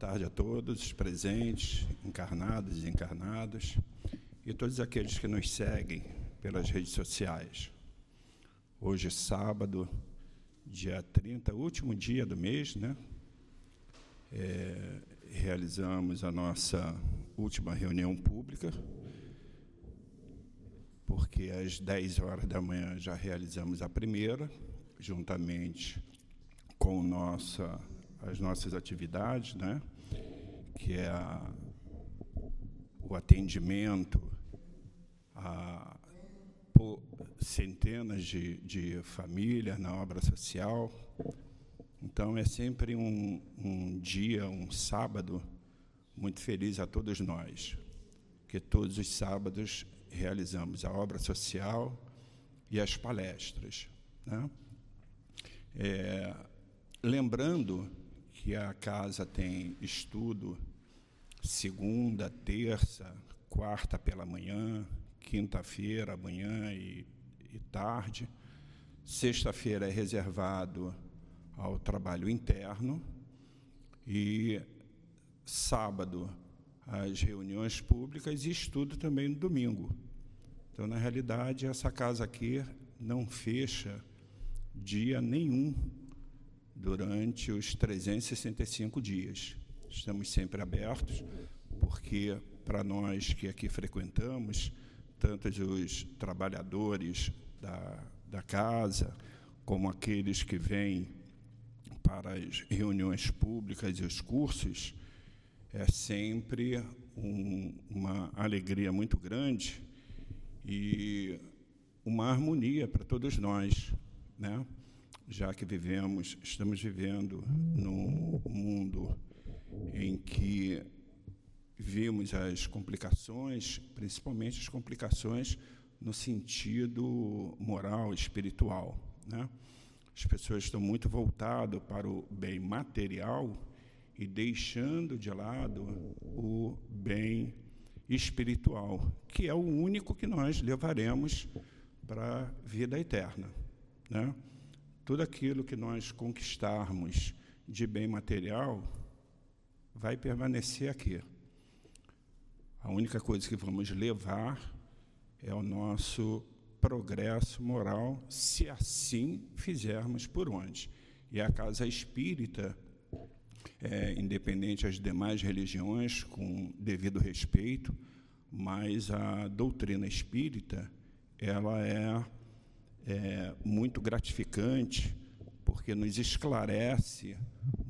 tarde a todos os presentes, encarnados e desencarnados, e todos aqueles que nos seguem pelas redes sociais. Hoje, é sábado, dia 30, último dia do mês, né? É, realizamos a nossa última reunião pública, porque às 10 horas da manhã já realizamos a primeira, juntamente com nossa as nossas atividades, né? Que é a, o atendimento a centenas de, de famílias na obra social. Então, é sempre um, um dia, um sábado, muito feliz a todos nós, que todos os sábados realizamos a obra social e as palestras. Né? É, lembrando que a casa tem estudo segunda, terça, quarta pela manhã, quinta-feira, manhã e, e tarde. Sexta-feira é reservado ao trabalho interno e sábado as reuniões públicas e estudo também no domingo. Então, na realidade, essa casa aqui não fecha dia nenhum durante os 365 dias. Estamos sempre abertos, porque para nós que aqui frequentamos, tanto os trabalhadores da, da casa, como aqueles que vêm para as reuniões públicas e os cursos, é sempre um, uma alegria muito grande e uma harmonia para todos nós, né? já que vivemos, estamos vivendo num mundo em que vimos as complicações, principalmente as complicações no sentido moral, espiritual. Né? As pessoas estão muito voltadas para o bem material e deixando de lado o bem espiritual, que é o único que nós levaremos para a vida eterna. Né? tudo aquilo que nós conquistarmos de bem material vai permanecer aqui. A única coisa que vamos levar é o nosso progresso moral, se assim fizermos por onde. E a casa espírita, é, independente das demais religiões, com devido respeito, mas a doutrina espírita, ela é é, muito gratificante, porque nos esclarece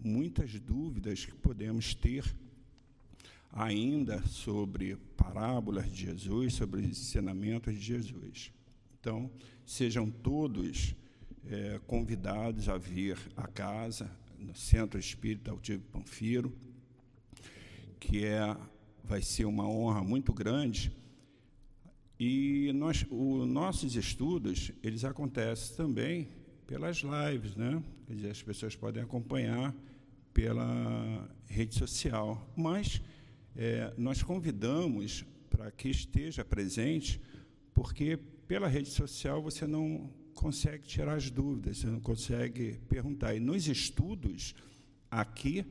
muitas dúvidas que podemos ter ainda sobre parábolas de Jesus, sobre os ensinamentos de Jesus. Então, sejam todos é, convidados a vir à casa, no Centro Espírita Altivo Panfiro, que é, vai ser uma honra muito grande e nós, os nossos estudos, eles acontecem também pelas lives, né? Quer dizer, as pessoas podem acompanhar pela rede social. Mas é, nós convidamos para que esteja presente, porque pela rede social você não consegue tirar as dúvidas, você não consegue perguntar. E nos estudos, aqui,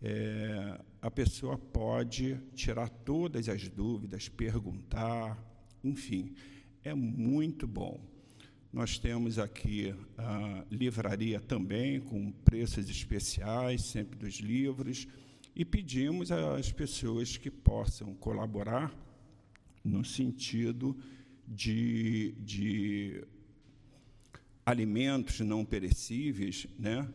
é, a pessoa pode tirar todas as dúvidas, perguntar, enfim, é muito bom. Nós temos aqui a livraria também, com preços especiais, sempre dos livros, e pedimos às pessoas que possam colaborar no sentido de, de alimentos não perecíveis, né?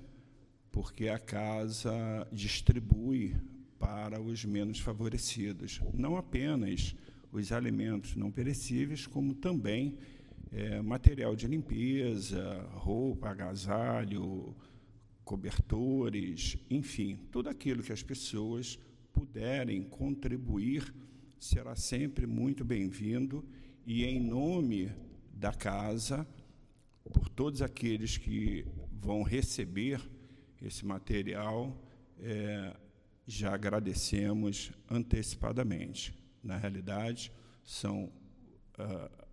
porque a casa distribui para os menos favorecidos, não apenas os alimentos não perecíveis, como também é, material de limpeza, roupa, agasalho, cobertores, enfim, tudo aquilo que as pessoas puderem contribuir será sempre muito bem-vindo. E em nome da casa, por todos aqueles que vão receber esse material, é, já agradecemos antecipadamente. Na realidade, são uh,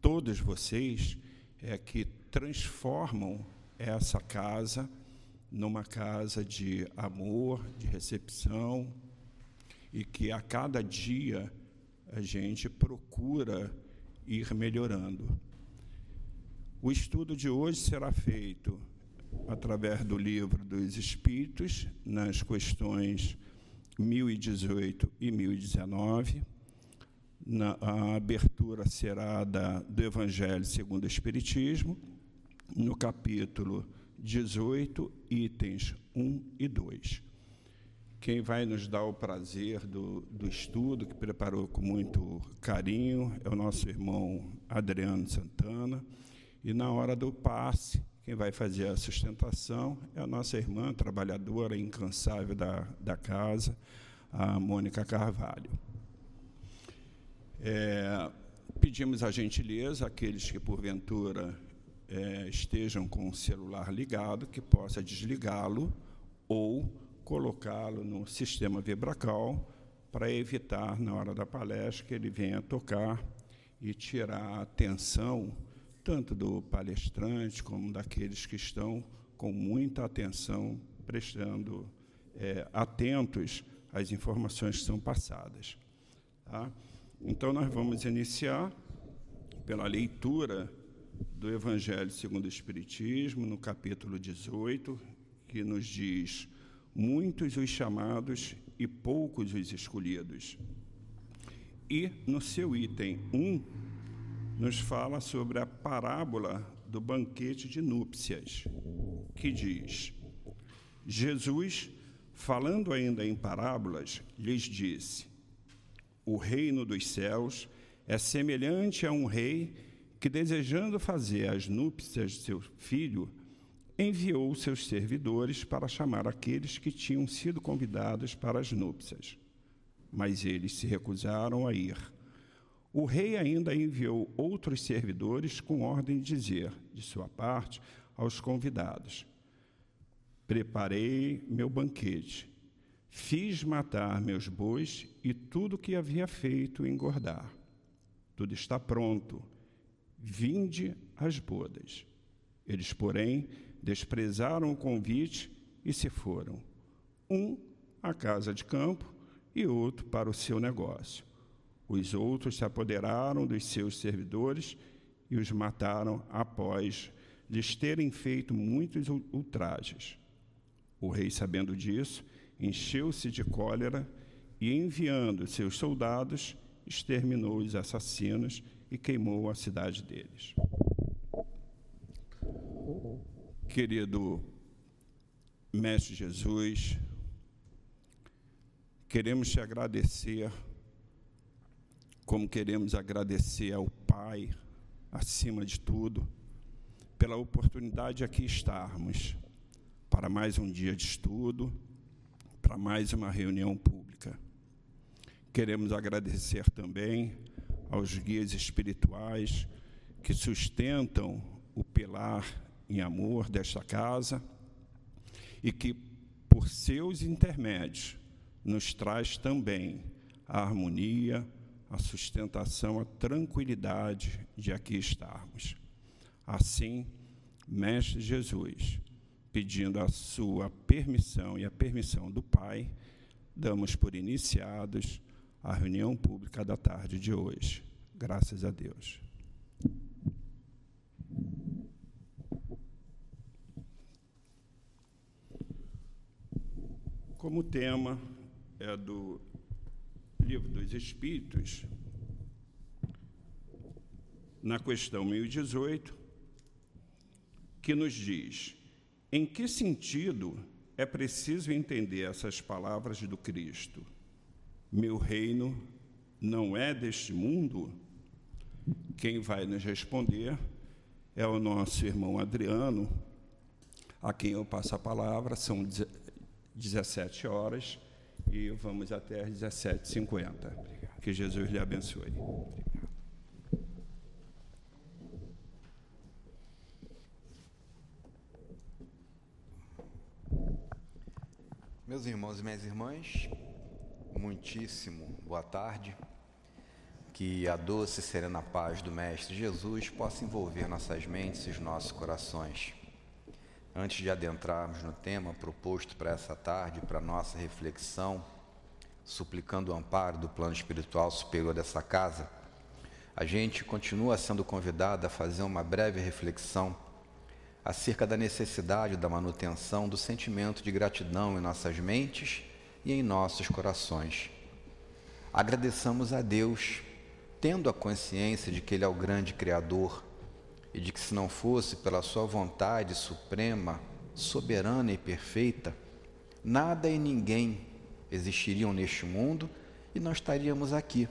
todos vocês é, que transformam essa casa numa casa de amor, de recepção, e que a cada dia a gente procura ir melhorando. O estudo de hoje será feito através do livro dos Espíritos, nas questões 1018 e 1019. Na, a abertura será da, do Evangelho segundo o Espiritismo, no capítulo 18, itens 1 e 2. Quem vai nos dar o prazer do, do estudo, que preparou com muito carinho, é o nosso irmão Adriano Santana. E na hora do passe, quem vai fazer a sustentação é a nossa irmã, trabalhadora incansável da, da casa, a Mônica Carvalho. É, pedimos a gentileza àqueles que, porventura, é, estejam com o celular ligado, que possa desligá-lo ou colocá-lo no sistema vibracal para evitar, na hora da palestra, que ele venha tocar e tirar a atenção tanto do palestrante como daqueles que estão com muita atenção, prestando é, atentos às informações que são passadas. Tá? Então, nós vamos iniciar pela leitura do Evangelho segundo o Espiritismo, no capítulo 18, que nos diz: Muitos os chamados e poucos os escolhidos. E no seu item 1, nos fala sobre a parábola do banquete de núpcias, que diz: Jesus, falando ainda em parábolas, lhes disse: O reino dos céus é semelhante a um rei que, desejando fazer as núpcias de seu filho, enviou seus servidores para chamar aqueles que tinham sido convidados para as núpcias. Mas eles se recusaram a ir. O rei ainda enviou outros servidores com ordem de dizer, de sua parte, aos convidados: Preparei meu banquete, fiz matar meus bois e tudo que havia feito engordar. Tudo está pronto. Vinde às bodas. Eles, porém, desprezaram o convite e se foram, um à casa de campo e outro para o seu negócio. Os outros se apoderaram dos seus servidores e os mataram após lhes terem feito muitos ultrajes. O rei, sabendo disso, encheu-se de cólera e, enviando seus soldados, exterminou os assassinos e queimou a cidade deles. Querido Mestre Jesus, queremos te agradecer como queremos agradecer ao Pai, acima de tudo, pela oportunidade de aqui estarmos para mais um dia de estudo, para mais uma reunião pública. Queremos agradecer também aos guias espirituais que sustentam o pilar em amor desta casa e que, por seus intermédios, nos traz também a harmonia, a sustentação, a tranquilidade de aqui estarmos. Assim, Mestre Jesus, pedindo a sua permissão e a permissão do Pai, damos por iniciados a reunião pública da tarde de hoje. Graças a Deus. Como tema é do Livro dos Espíritos, na questão 1018, que nos diz: em que sentido é preciso entender essas palavras do Cristo? Meu reino não é deste mundo? Quem vai nos responder é o nosso irmão Adriano, a quem eu passo a palavra, são 17 horas e vamos até às 17h50. Que Jesus lhe abençoe. Meus irmãos e minhas irmãs, muitíssimo boa tarde. Que a doce e serena paz do Mestre Jesus possa envolver nossas mentes e os nossos corações. antes de adentrarmos no tema proposto para essa tarde, para nossa reflexão, suplicando o amparo do plano espiritual superior dessa casa, a gente continua sendo convidado a fazer uma breve reflexão acerca da necessidade da manutenção do sentimento de gratidão em nossas mentes e em nossos corações. Agradeçamos a Deus, tendo a consciência de que Ele é o grande Criador e de que, se não fosse pela Sua vontade suprema, soberana e perfeita, nada e ninguém existiriam neste mundo e nós estaríamos aqui.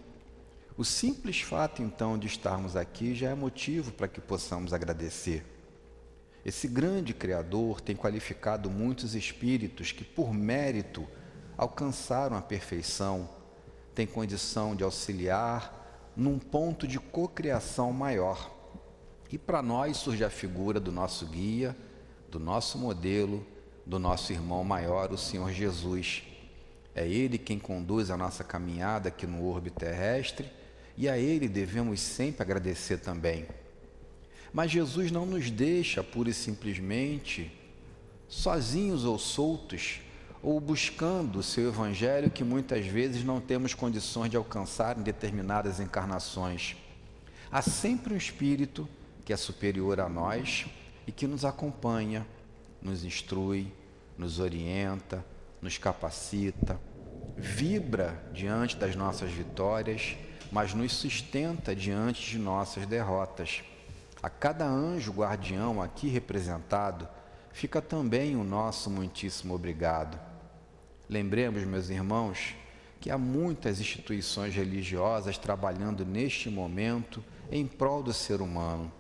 O simples fato, então, de estarmos aqui já é motivo para que possamos agradecer. Esse grande Criador tem qualificado muitos espíritos que, por mérito, alcançaram a perfeição, têm condição de auxiliar num ponto de cocriação maior. E para nós surge a figura do nosso guia, do nosso modelo, do nosso irmão maior, o Senhor Jesus. É Ele quem conduz a nossa caminhada aqui no orbe terrestre e a Ele devemos sempre agradecer também. Mas Jesus não nos deixa pura e simplesmente sozinhos ou soltos, ou buscando o seu evangelho que muitas vezes não temos condições de alcançar em determinadas encarnações. Há sempre um espírito que é superior a nós e que nos acompanha, nos instrui, nos orienta, nos capacita, vibra diante das nossas vitórias, mas nos sustenta diante de nossas derrotas. A cada anjo guardião aqui representado, fica também o nosso muitíssimo obrigado. Lembremos, meus irmãos, que há muitas instituições religiosas trabalhando neste momento em prol do ser humano.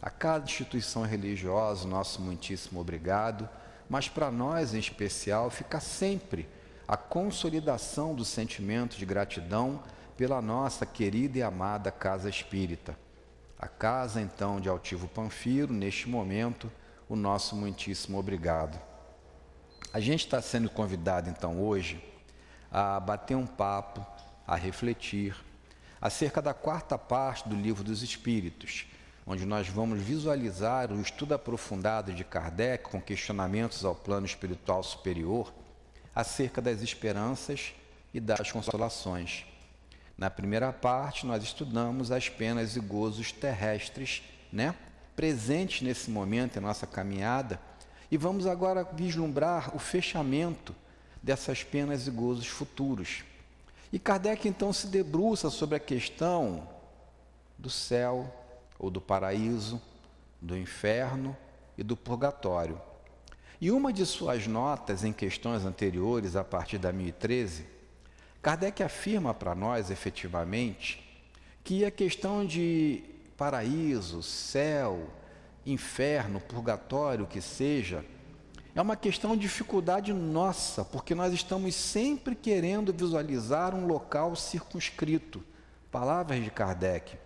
A cada instituição religiosa, nosso muitíssimo obrigado, mas para nós em especial fica sempre a consolidação do sentimento de gratidão pela nossa querida e amada Casa Espírita. A casa, então, de Altivo Panfiro, neste momento, o nosso muitíssimo obrigado. A gente está sendo convidado, então, hoje, a bater um papo, a refletir acerca da quarta parte do Livro dos Espíritos, onde nós vamos visualizar o estudo aprofundado de Kardec com questionamentos ao plano espiritual superior acerca das esperanças e das consolações. Na primeira parte, nós estudamos as penas e gozos terrestres, né? presentes nesse momento em nossa caminhada, e vamos agora vislumbrar o fechamento dessas penas e gozos futuros. E Kardec então se debruça sobre a questão do céu, ou do paraíso, do inferno e do purgatório. E uma de suas notas em questões anteriores, a partir da 1013, Kardec afirma para nós, efetivamente, que a questão de paraíso, céu, inferno, purgatório, que seja, é uma questão de dificuldade nossa, porque nós estamos sempre querendo visualizar um local circunscrito. Palavras de Kardec.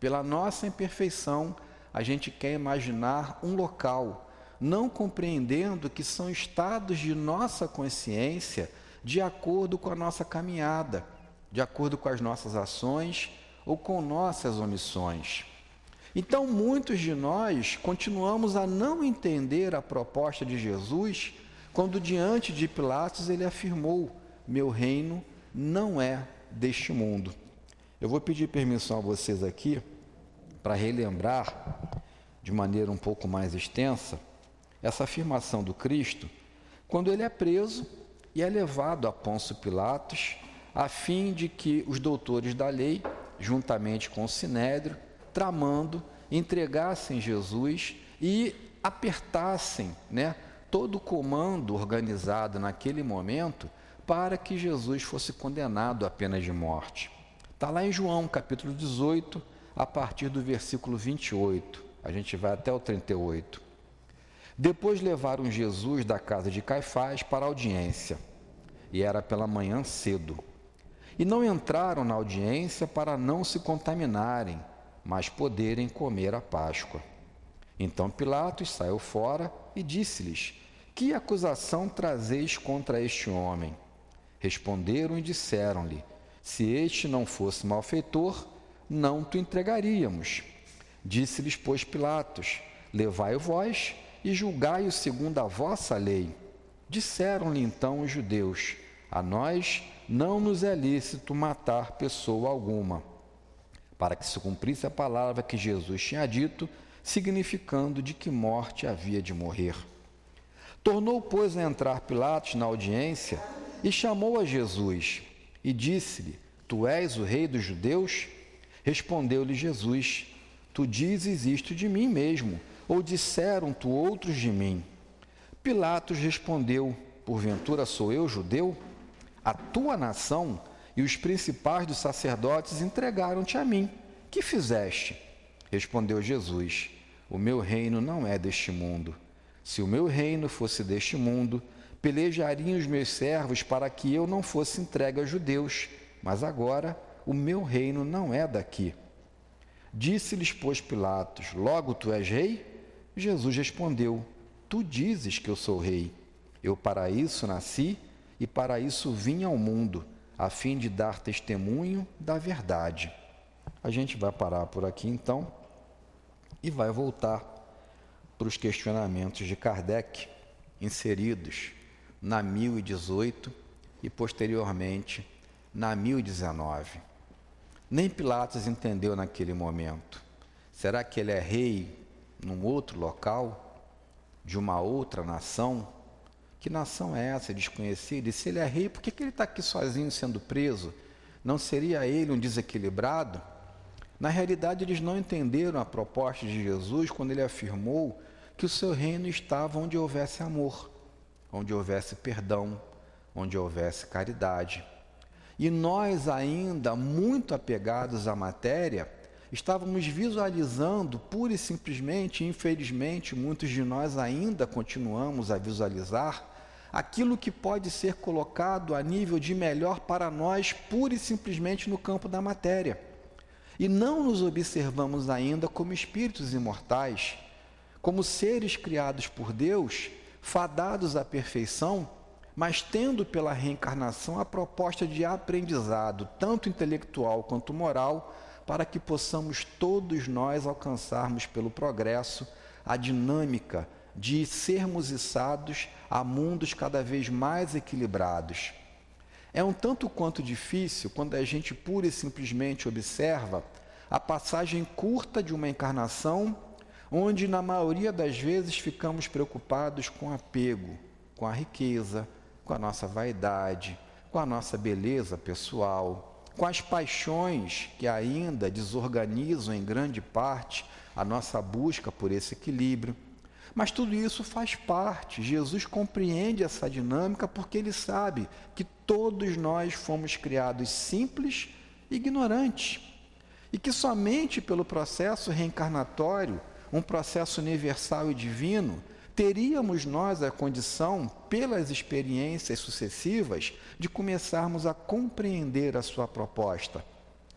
Pela nossa imperfeição, a gente quer imaginar um local, não compreendendo que são estados de nossa consciência de acordo com a nossa caminhada, de acordo com as nossas ações ou com nossas omissões. Então, muitos de nós continuamos a não entender a proposta de Jesus quando, diante de Pilatos, ele afirmou: Meu reino não é deste mundo. Eu vou pedir permissão a vocês aqui para relembrar de maneira um pouco mais extensa essa afirmação do Cristo quando ele é preso e é levado a Pôncio Pilatos a fim de que os doutores da lei, juntamente com o Sinédrio, tramando, entregassem Jesus e apertassem né, todo o comando organizado naquele momento para que Jesus fosse condenado à pena de morte. Está lá em João capítulo 18, a partir do versículo 28. A gente vai até o 38. Depois levaram Jesus da casa de Caifás para a audiência, e era pela manhã cedo. E não entraram na audiência para não se contaminarem, mas poderem comer a Páscoa. Então Pilatos saiu fora e disse-lhes: Que acusação trazeis contra este homem? Responderam e disseram-lhe: Se este não fosse malfeitor, não te entregaríamos. Disse-lhes, pois, Pilatos: Levai vós e julgai-o segundo a vossa lei. Disseram-lhe então os judeus: A nós não nos é lícito matar pessoa alguma, para que se cumprisse a palavra que Jesus tinha dito, significando de que morte havia de morrer. Tornou, pois, a entrar Pilatos na audiência e chamou a Jesus e disse-lhe: Tu és o rei dos judeus? Respondeu-lhe Jesus: Tu dizes isto de mim mesmo, ou disseram-tu outros de mim? Pilatos respondeu: Porventura sou eu judeu? A tua nação e os principais dos sacerdotes entregaram-te a mim. Que fizeste? Respondeu Jesus: O meu reino não é deste mundo. Se o meu reino fosse deste mundo, pelejariam os meus servos para que eu não fosse entregue aos judeus, mas agora o meu reino não é daqui. Disse-lhes, pois, Pilatos: Logo tu és rei? Jesus respondeu: Tu dizes que eu sou rei. Eu para isso nasci e para isso vim ao mundo, a fim de dar testemunho da verdade. A gente vai parar por aqui então e vai voltar para os questionamentos de Kardec inseridos na 1018 e posteriormente na 1019. Nem Pilatos entendeu naquele momento. Será que ele é rei num outro local, de uma outra nação? Que nação é essa desconhecida? E se ele é rei, por que, que ele está aqui sozinho sendo preso? Não seria ele um desequilibrado? Na realidade, eles não entenderam a proposta de Jesus quando ele afirmou que o seu reino estava onde houvesse amor, onde houvesse perdão, onde houvesse caridade. E nós, ainda muito apegados à matéria, estávamos visualizando pura e simplesmente, infelizmente, muitos de nós ainda continuamos a visualizar aquilo que pode ser colocado a nível de melhor para nós, pura e simplesmente no campo da matéria. E não nos observamos ainda como espíritos imortais, como seres criados por Deus, fadados à perfeição, mas tendo pela reencarnação a proposta de aprendizado, tanto intelectual quanto moral, para que possamos todos nós alcançarmos pelo progresso a dinâmica de sermos içados a mundos cada vez mais equilibrados. É um tanto quanto difícil quando a gente pura e simplesmente observa a passagem curta de uma encarnação, onde na maioria das vezes ficamos preocupados com apego, com a riqueza, com a nossa vaidade, com a nossa beleza pessoal, com as paixões que ainda desorganizam em grande parte a nossa busca por esse equilíbrio. Mas tudo isso faz parte. Jesus compreende essa dinâmica porque ele sabe que todos nós fomos criados simples e ignorantes. E que somente pelo processo reencarnatório, um processo universal e divino, teríamos nós a condição, pelas experiências sucessivas, de começarmos a compreender a sua proposta.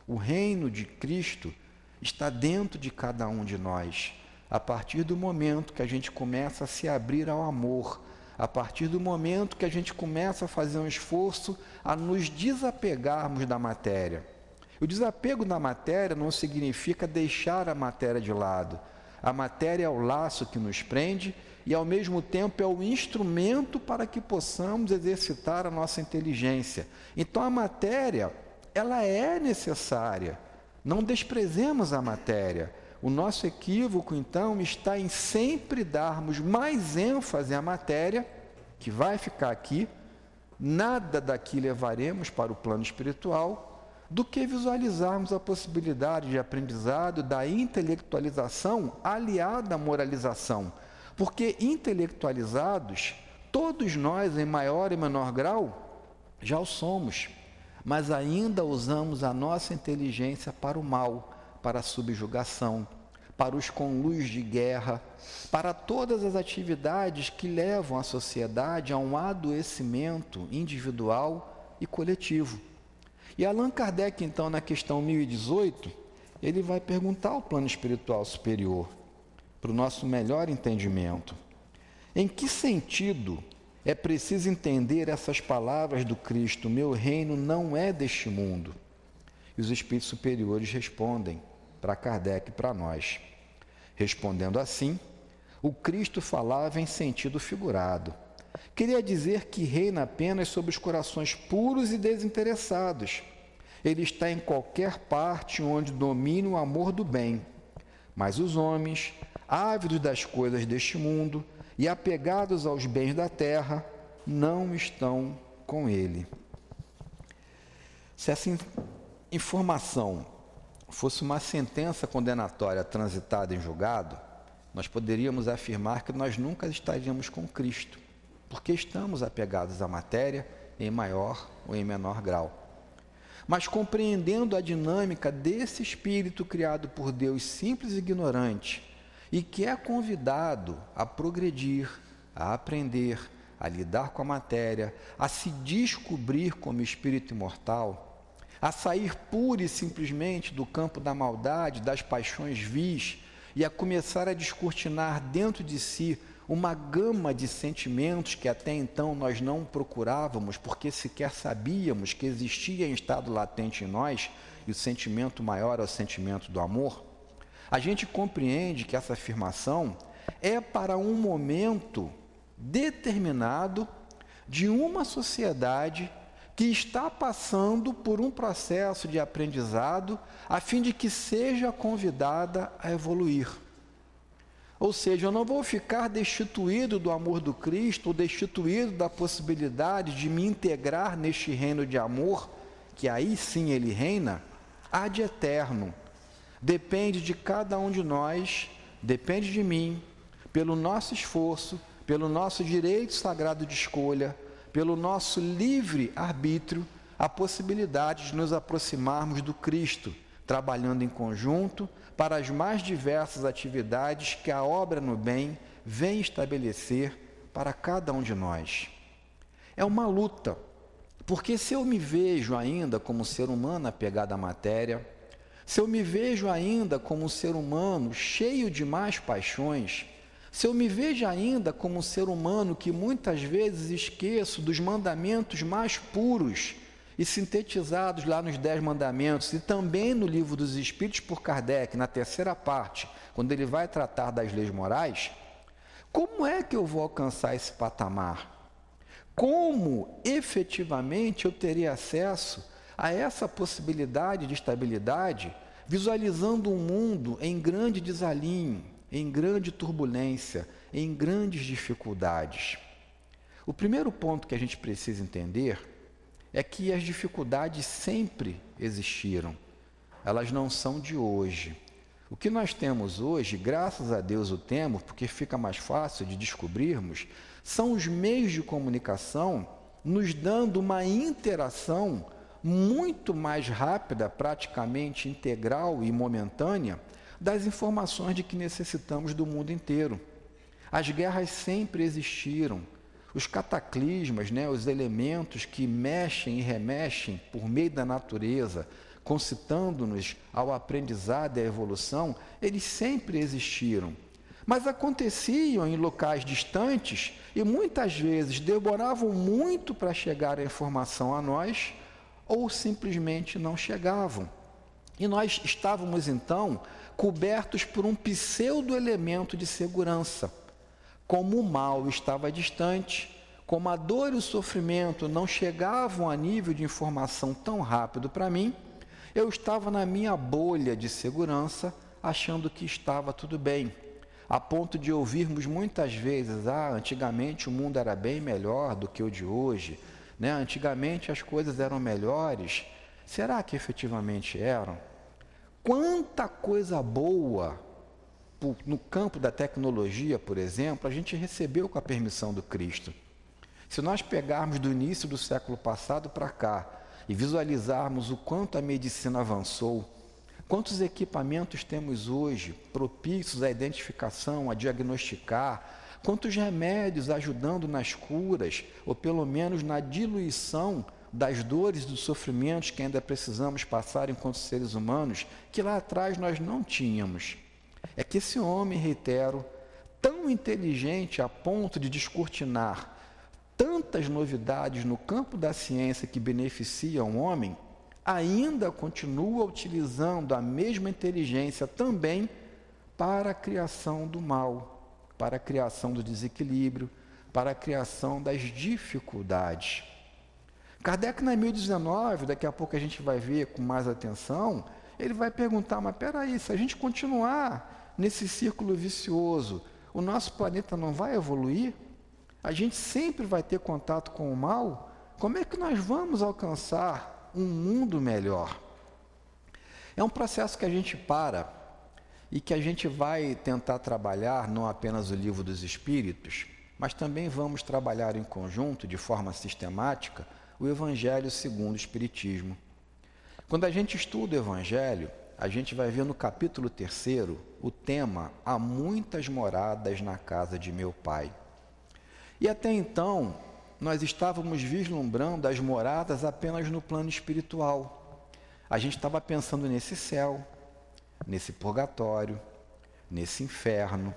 O reino de Cristo está dentro de cada um de nós a partir do momento que a gente começa a se abrir ao amor, a partir do momento que a gente começa a fazer um esforço a nos desapegarmos da matéria. O desapego da matéria não significa deixar a matéria de lado. A matéria é o laço que nos prende e, ao mesmo tempo, é o instrumento para que possamos exercitar a nossa inteligência. Então, a matéria, ela é necessária. Não desprezemos a matéria. O nosso equívoco, então, está em sempre darmos mais ênfase à matéria, que vai ficar aqui, nada daqui levaremos para o plano espiritual, do que visualizarmos a possibilidade de aprendizado da intelectualização aliada à moralização. Porque intelectualizados, todos nós, em maior e menor grau, já o somos, mas ainda usamos a nossa inteligência para o mal para a subjugação, para os conluios de guerra, para todas as atividades que levam a sociedade a um adoecimento individual e coletivo. E Allan Kardec, então, na questão 1018, ele vai perguntar ao plano espiritual superior, para o nosso melhor entendimento, em que sentido é preciso entender essas palavras do Cristo: Meu reino não é deste mundo? E os espíritos superiores respondem: para Kardec e para nós. Respondendo assim, O Cristo falava em sentido figurado. Queria dizer que reina apenas sobre os corações puros e desinteressados. Ele está em qualquer parte onde domine o amor do bem. Mas os homens, ávidos das coisas deste mundo e apegados aos bens da terra, não estão com ele. Se essa informação fosse uma sentença condenatória transitada em julgado, nós poderíamos afirmar que nós nunca estaríamos com Cristo, porque estamos apegados à matéria em maior ou em menor grau. Mas compreendendo a dinâmica desse espírito criado por Deus simples e ignorante, e que é convidado a progredir, a aprender, a lidar com a matéria, a se descobrir como espírito imortal, a sair pura e simplesmente do campo da maldade, das paixões vis e a começar a descortinar dentro de si uma gama de sentimentos que até então nós não procurávamos, porque sequer sabíamos que existia em estado latente em nós, e o sentimento maior é o sentimento do amor, a gente compreende que essa afirmação é para um momento determinado de uma sociedade que está passando por um processo de aprendizado a fim de que seja convidada a evoluir. Ou seja, eu não vou ficar destituído do amor do Cristo ou destituído da possibilidade de me integrar neste reino de amor, que aí sim ele reina, há de eterno. Depende de cada um de nós, depende de mim, pelo nosso esforço, pelo nosso direito sagrado de escolha, pelo nosso livre arbítrio, a possibilidade de nos aproximarmos do Cristo, trabalhando em conjunto para as mais diversas atividades que a obra no bem vem estabelecer para cada um de nós. É uma luta, porque se eu me vejo ainda como ser humano apegado à matéria, se eu me vejo ainda como um ser humano cheio de más paixões, se eu me vejo ainda como um ser humano que muitas vezes esqueço dos mandamentos mais puros e sintetizados lá nos Dez Mandamentos e também no Livro dos Espíritos por Kardec, na terceira parte, quando ele vai tratar das leis morais, como é que eu vou alcançar esse patamar? Como efetivamente eu teria acesso a essa possibilidade de estabilidade, visualizando um mundo em grande desalinho, em grande turbulência, em grandes dificuldades. O primeiro ponto que a gente precisa entender é que as dificuldades sempre existiram, elas não são de hoje. O que nós temos hoje, graças a Deus o temos, porque fica mais fácil de descobrirmos, são os meios de comunicação nos dando uma interação muito mais rápida, praticamente integral e momentânea, das informações de que necessitamos do mundo inteiro. As guerras sempre existiram. Os cataclismas, né, os elementos que mexem e remexem por meio da natureza, concitando-nos ao aprendizado e à evolução, eles sempre existiram. Mas aconteciam em locais distantes e muitas vezes demoravam muito para chegar a informação a nós ou simplesmente não chegavam. E nós estávamos então cobertos por um pseudo-elemento de segurança. Como o mal estava distante, como a dor e o sofrimento não chegavam a nível de informação tão rápido para mim, eu estava na minha bolha de segurança, achando que estava tudo bem, a ponto de ouvirmos muitas vezes: ah, antigamente o mundo era bem melhor do que o de hoje, né? antigamente as coisas eram melhores. Será que efetivamente eram? Quanta coisa boa no campo da tecnologia, por exemplo, a gente recebeu com a permissão do Cristo. Se nós pegarmos do início do século passado para cá e visualizarmos o quanto a medicina avançou, quantos equipamentos temos hoje propícios à identificação, a diagnosticar, quantos remédios ajudando nas curas, ou pelo menos na diluição das dores e dos sofrimentos que ainda precisamos passar enquanto seres humanos, que lá atrás nós não tínhamos. É que esse homem, reitero, tão inteligente a ponto de descortinar tantas novidades no campo da ciência que beneficiam o homem, ainda continua utilizando a mesma inteligência também para a criação do mal. para a criação do desequilíbrio, para a criação das dificuldades. Kardec, na 1019, daqui a pouco a gente vai ver com mais atenção, ele vai perguntar: mas peraí, se a gente continuar nesse círculo vicioso, o nosso planeta não vai evoluir? A gente sempre vai ter contato com o mal? Como é que nós vamos alcançar um mundo melhor? É um processo que a gente para e que a gente vai tentar trabalhar não apenas o livro dos Espíritos, mas também vamos trabalhar em conjunto, de forma sistemática, o Evangelho segundo o Espiritismo. Quando a gente estuda o Evangelho, a gente vai ver no capítulo 3 o tema Há muitas moradas na casa de meu Pai. E até então, nós estávamos vislumbrando as moradas apenas no plano espiritual. A gente estava pensando nesse céu, nesse purgatório, nesse inferno,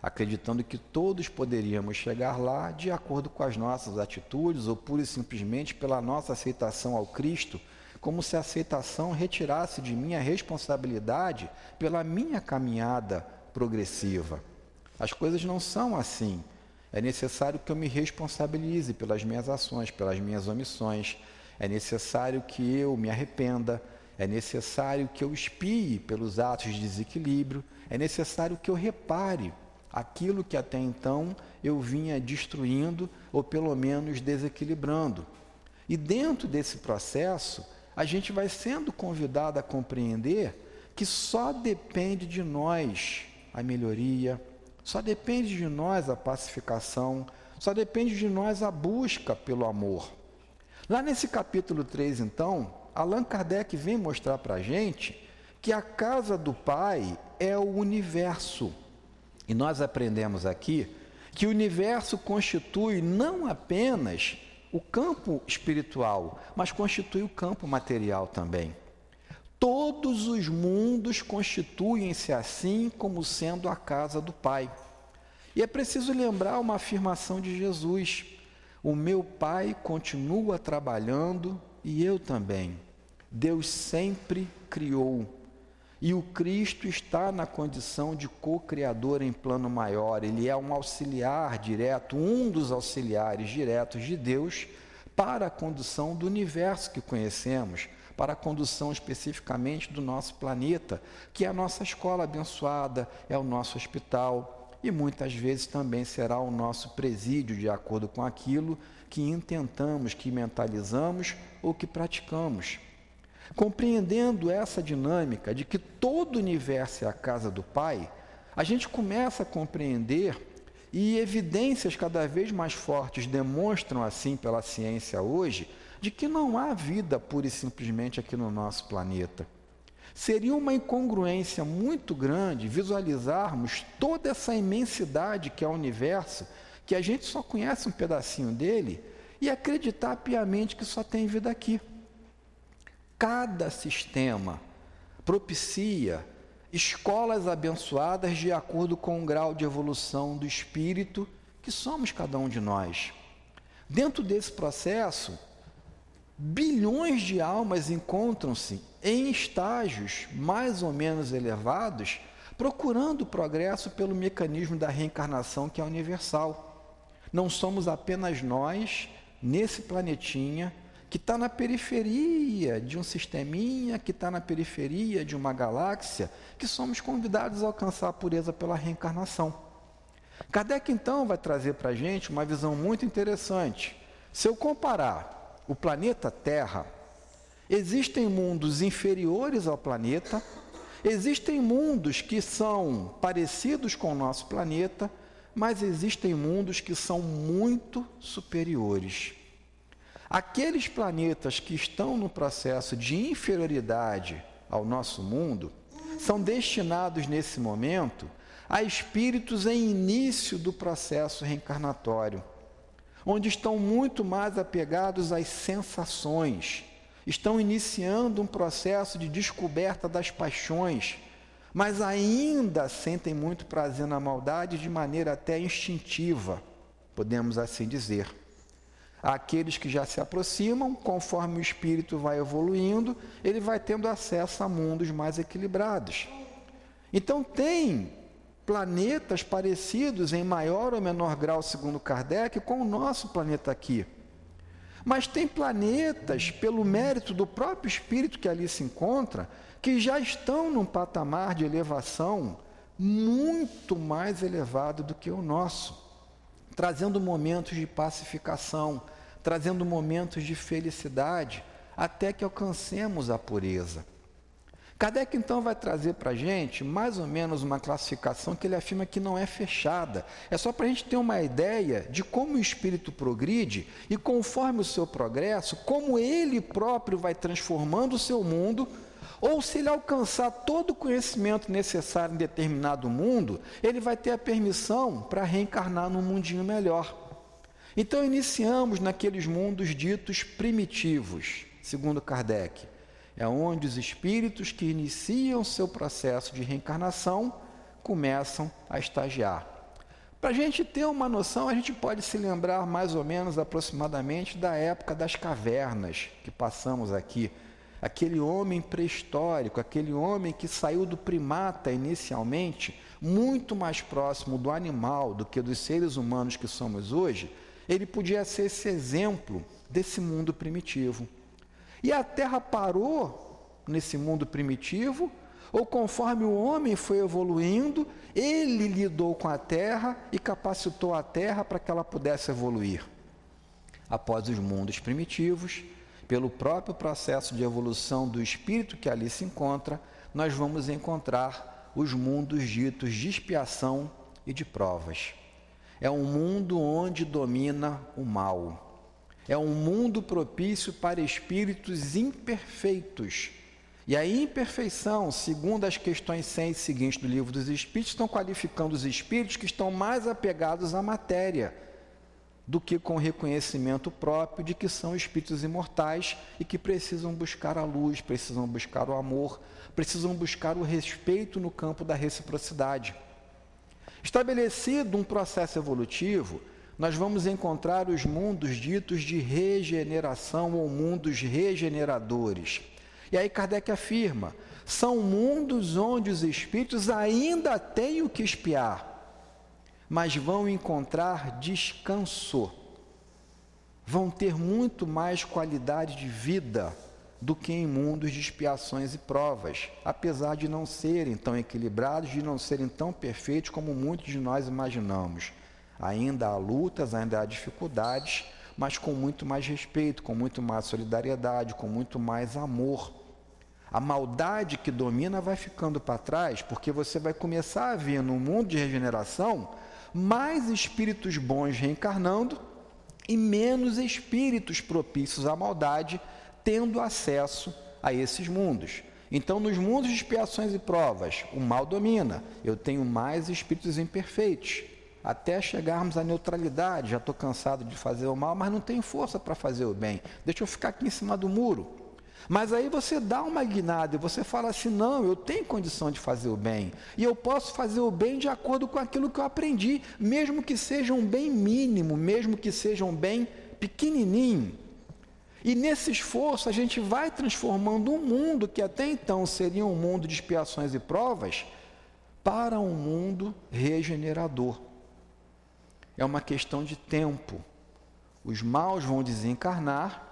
acreditando que todos poderíamos chegar lá de acordo com as nossas atitudes ou pura e simplesmente pela nossa aceitação ao Cristo, como se a aceitação retirasse de mim a responsabilidade pela minha caminhada progressiva. As coisas não são assim. É necessário que eu me responsabilize pelas minhas ações, pelas minhas omissões. É necessário que eu me arrependa. É necessário que eu espie pelos atos de desequilíbrio. É necessário que eu repare aquilo que até então eu vinha destruindo ou pelo menos desequilibrando. E dentro desse processo, a gente vai sendo convidado a compreender que só depende de nós a melhoria, só depende de nós a pacificação, só depende de nós a busca pelo amor. Lá nesse capítulo 3, então, Allan Kardec vem mostrar para a gente que a casa do Pai é o universo. E nós aprendemos aqui que o universo constitui não apenas o campo espiritual, mas constitui o campo material também. Todos os mundos constituem-se assim como sendo a casa do Pai. E é preciso lembrar uma afirmação de Jesus: O meu Pai continua trabalhando e eu também. Deus sempre criou. E o Cristo está na condição de co-criador em plano maior. Ele é um auxiliar direto, um dos auxiliares diretos de Deus para a condução do universo que conhecemos para a condução especificamente do nosso planeta, que é a nossa escola abençoada, é o nosso hospital e muitas vezes também será o nosso presídio, de acordo com aquilo que intentamos, que mentalizamos ou que praticamos. Compreendendo essa dinâmica de que todo o universo é a casa do Pai, a gente começa a compreender e evidências cada vez mais fortes demonstram assim pela ciência hoje de que não há vida pura e simplesmente aqui no nosso planeta. Seria uma incongruência muito grande visualizarmos toda essa imensidade que é o universo, que a gente só conhece um pedacinho dele, e acreditar piamente que só tem vida aqui. Cada sistema propicia escolas abençoadas de acordo com o grau de evolução do espírito que somos cada um de nós. Dentro desse processo, bilhões de almas encontram-se em estágios mais ou menos elevados, procurando o progresso pelo mecanismo da reencarnação que é universal. Não somos apenas nós, nesse planetinha, que está na periferia de um sisteminha, que está na periferia de uma galáxia, que somos convidados a alcançar a pureza pela reencarnação. Kardec, então, vai trazer para a gente uma visão muito interessante. Se eu comparar o planeta Terra, existem mundos inferiores ao planeta, existem mundos que são parecidos com o nosso planeta, mas existem mundos que são muito superiores. Aqueles planetas que estão no processo de inferioridade ao nosso mundo são destinados nesse momento a espíritos em início do processo reencarnatório onde estão muito mais apegados às sensações, estão iniciando um processo de descoberta das paixões, mas ainda sentem muito prazer na maldade de maneira até instintiva, podemos assim dizer. Aqueles que já se aproximam, conforme o espírito vai evoluindo, ele vai tendo acesso a mundos mais equilibrados. Então, tem planetas parecidos em maior ou menor grau, segundo Kardec, com o nosso planeta aqui. Mas tem planetas, pelo mérito do próprio espírito que ali se encontra, que já estão num patamar de elevação muito mais elevado do que o nosso, trazendo momentos de pacificação, trazendo momentos de felicidade, até que alcancemos a pureza. Kardec então vai trazer para a gente mais ou menos uma classificação que ele afirma que não é fechada. É só para a gente ter uma ideia de como o espírito progride e conforme o seu progresso, como ele próprio vai transformando o seu mundo, ou se ele alcançar todo o conhecimento necessário em determinado mundo, ele vai ter a permissão para reencarnar num mundinho melhor. Então iniciamos naqueles mundos ditos primitivos, segundo Kardec é onde os espíritos que iniciam seu processo de reencarnação começam a estagiar. Para a gente ter uma noção, a gente pode se lembrar mais ou menos aproximadamente da época das cavernas que passamos aqui. Aquele homem pré-histórico, aquele homem que saiu do primata inicialmente, muito mais próximo do animal do que dos seres humanos que somos hoje, ele podia ser esse exemplo desse mundo primitivo. E a terra parou nesse mundo primitivo, ou conforme o homem foi evoluindo, ele lidou com a terra e capacitou a terra para que ela pudesse evoluir. Após os mundos primitivos, pelo próprio processo de evolução do espírito que ali se encontra, nós vamos encontrar os mundos ditos de expiação e de provas. É um mundo onde domina o mal é um mundo propício para espíritos imperfeitos. E a imperfeição, segundo as questões 100 seguintes do livro dos Espíritos, estão qualificando os espíritos que estão mais apegados à matéria do que com reconhecimento próprio de que são espíritos imortais e que precisam buscar a luz, precisam buscar o amor, precisam buscar o respeito no campo da reciprocidade. Estabelecido um processo evolutivo, nós vamos encontrar os mundos ditos de regeneração ou mundos regeneradores. E aí Kardec afirma: são mundos onde os espíritos ainda têm o que espiar, mas vão encontrar descanso, vão ter muito mais qualidade de vida do que em mundos de expiações e provas, apesar de não serem tão equilibrados, de não serem tão perfeitos como muitos de nós imaginamos. Ainda há lutas, ainda há dificuldades, mas com muito mais respeito, com muito mais solidariedade, com muito mais amor. A maldade que domina vai ficando para trás, porque você vai começar a ver no mundo de regeneração mais espíritos bons reencarnando e menos espíritos propícios à maldade tendo acesso a esses mundos. Então, nos mundos de expiações e provas, o mal domina. Eu tenho mais espíritos imperfeitos até chegarmos à neutralidade. Já estou cansado de fazer o mal, mas não tenho força para fazer o bem. Deixa eu ficar aqui em cima do muro. Mas aí você dá uma guinada e você fala assim: não, eu tenho condição de fazer o bem. E eu posso fazer o bem de acordo com aquilo que eu aprendi, mesmo que seja um bem mínimo, mesmo que seja um bem pequenininho. E nesse esforço a gente vai transformando um mundo que até então seria um mundo de expiações e provas para um mundo regenerador é uma questão de tempo. Os maus vão desencarnar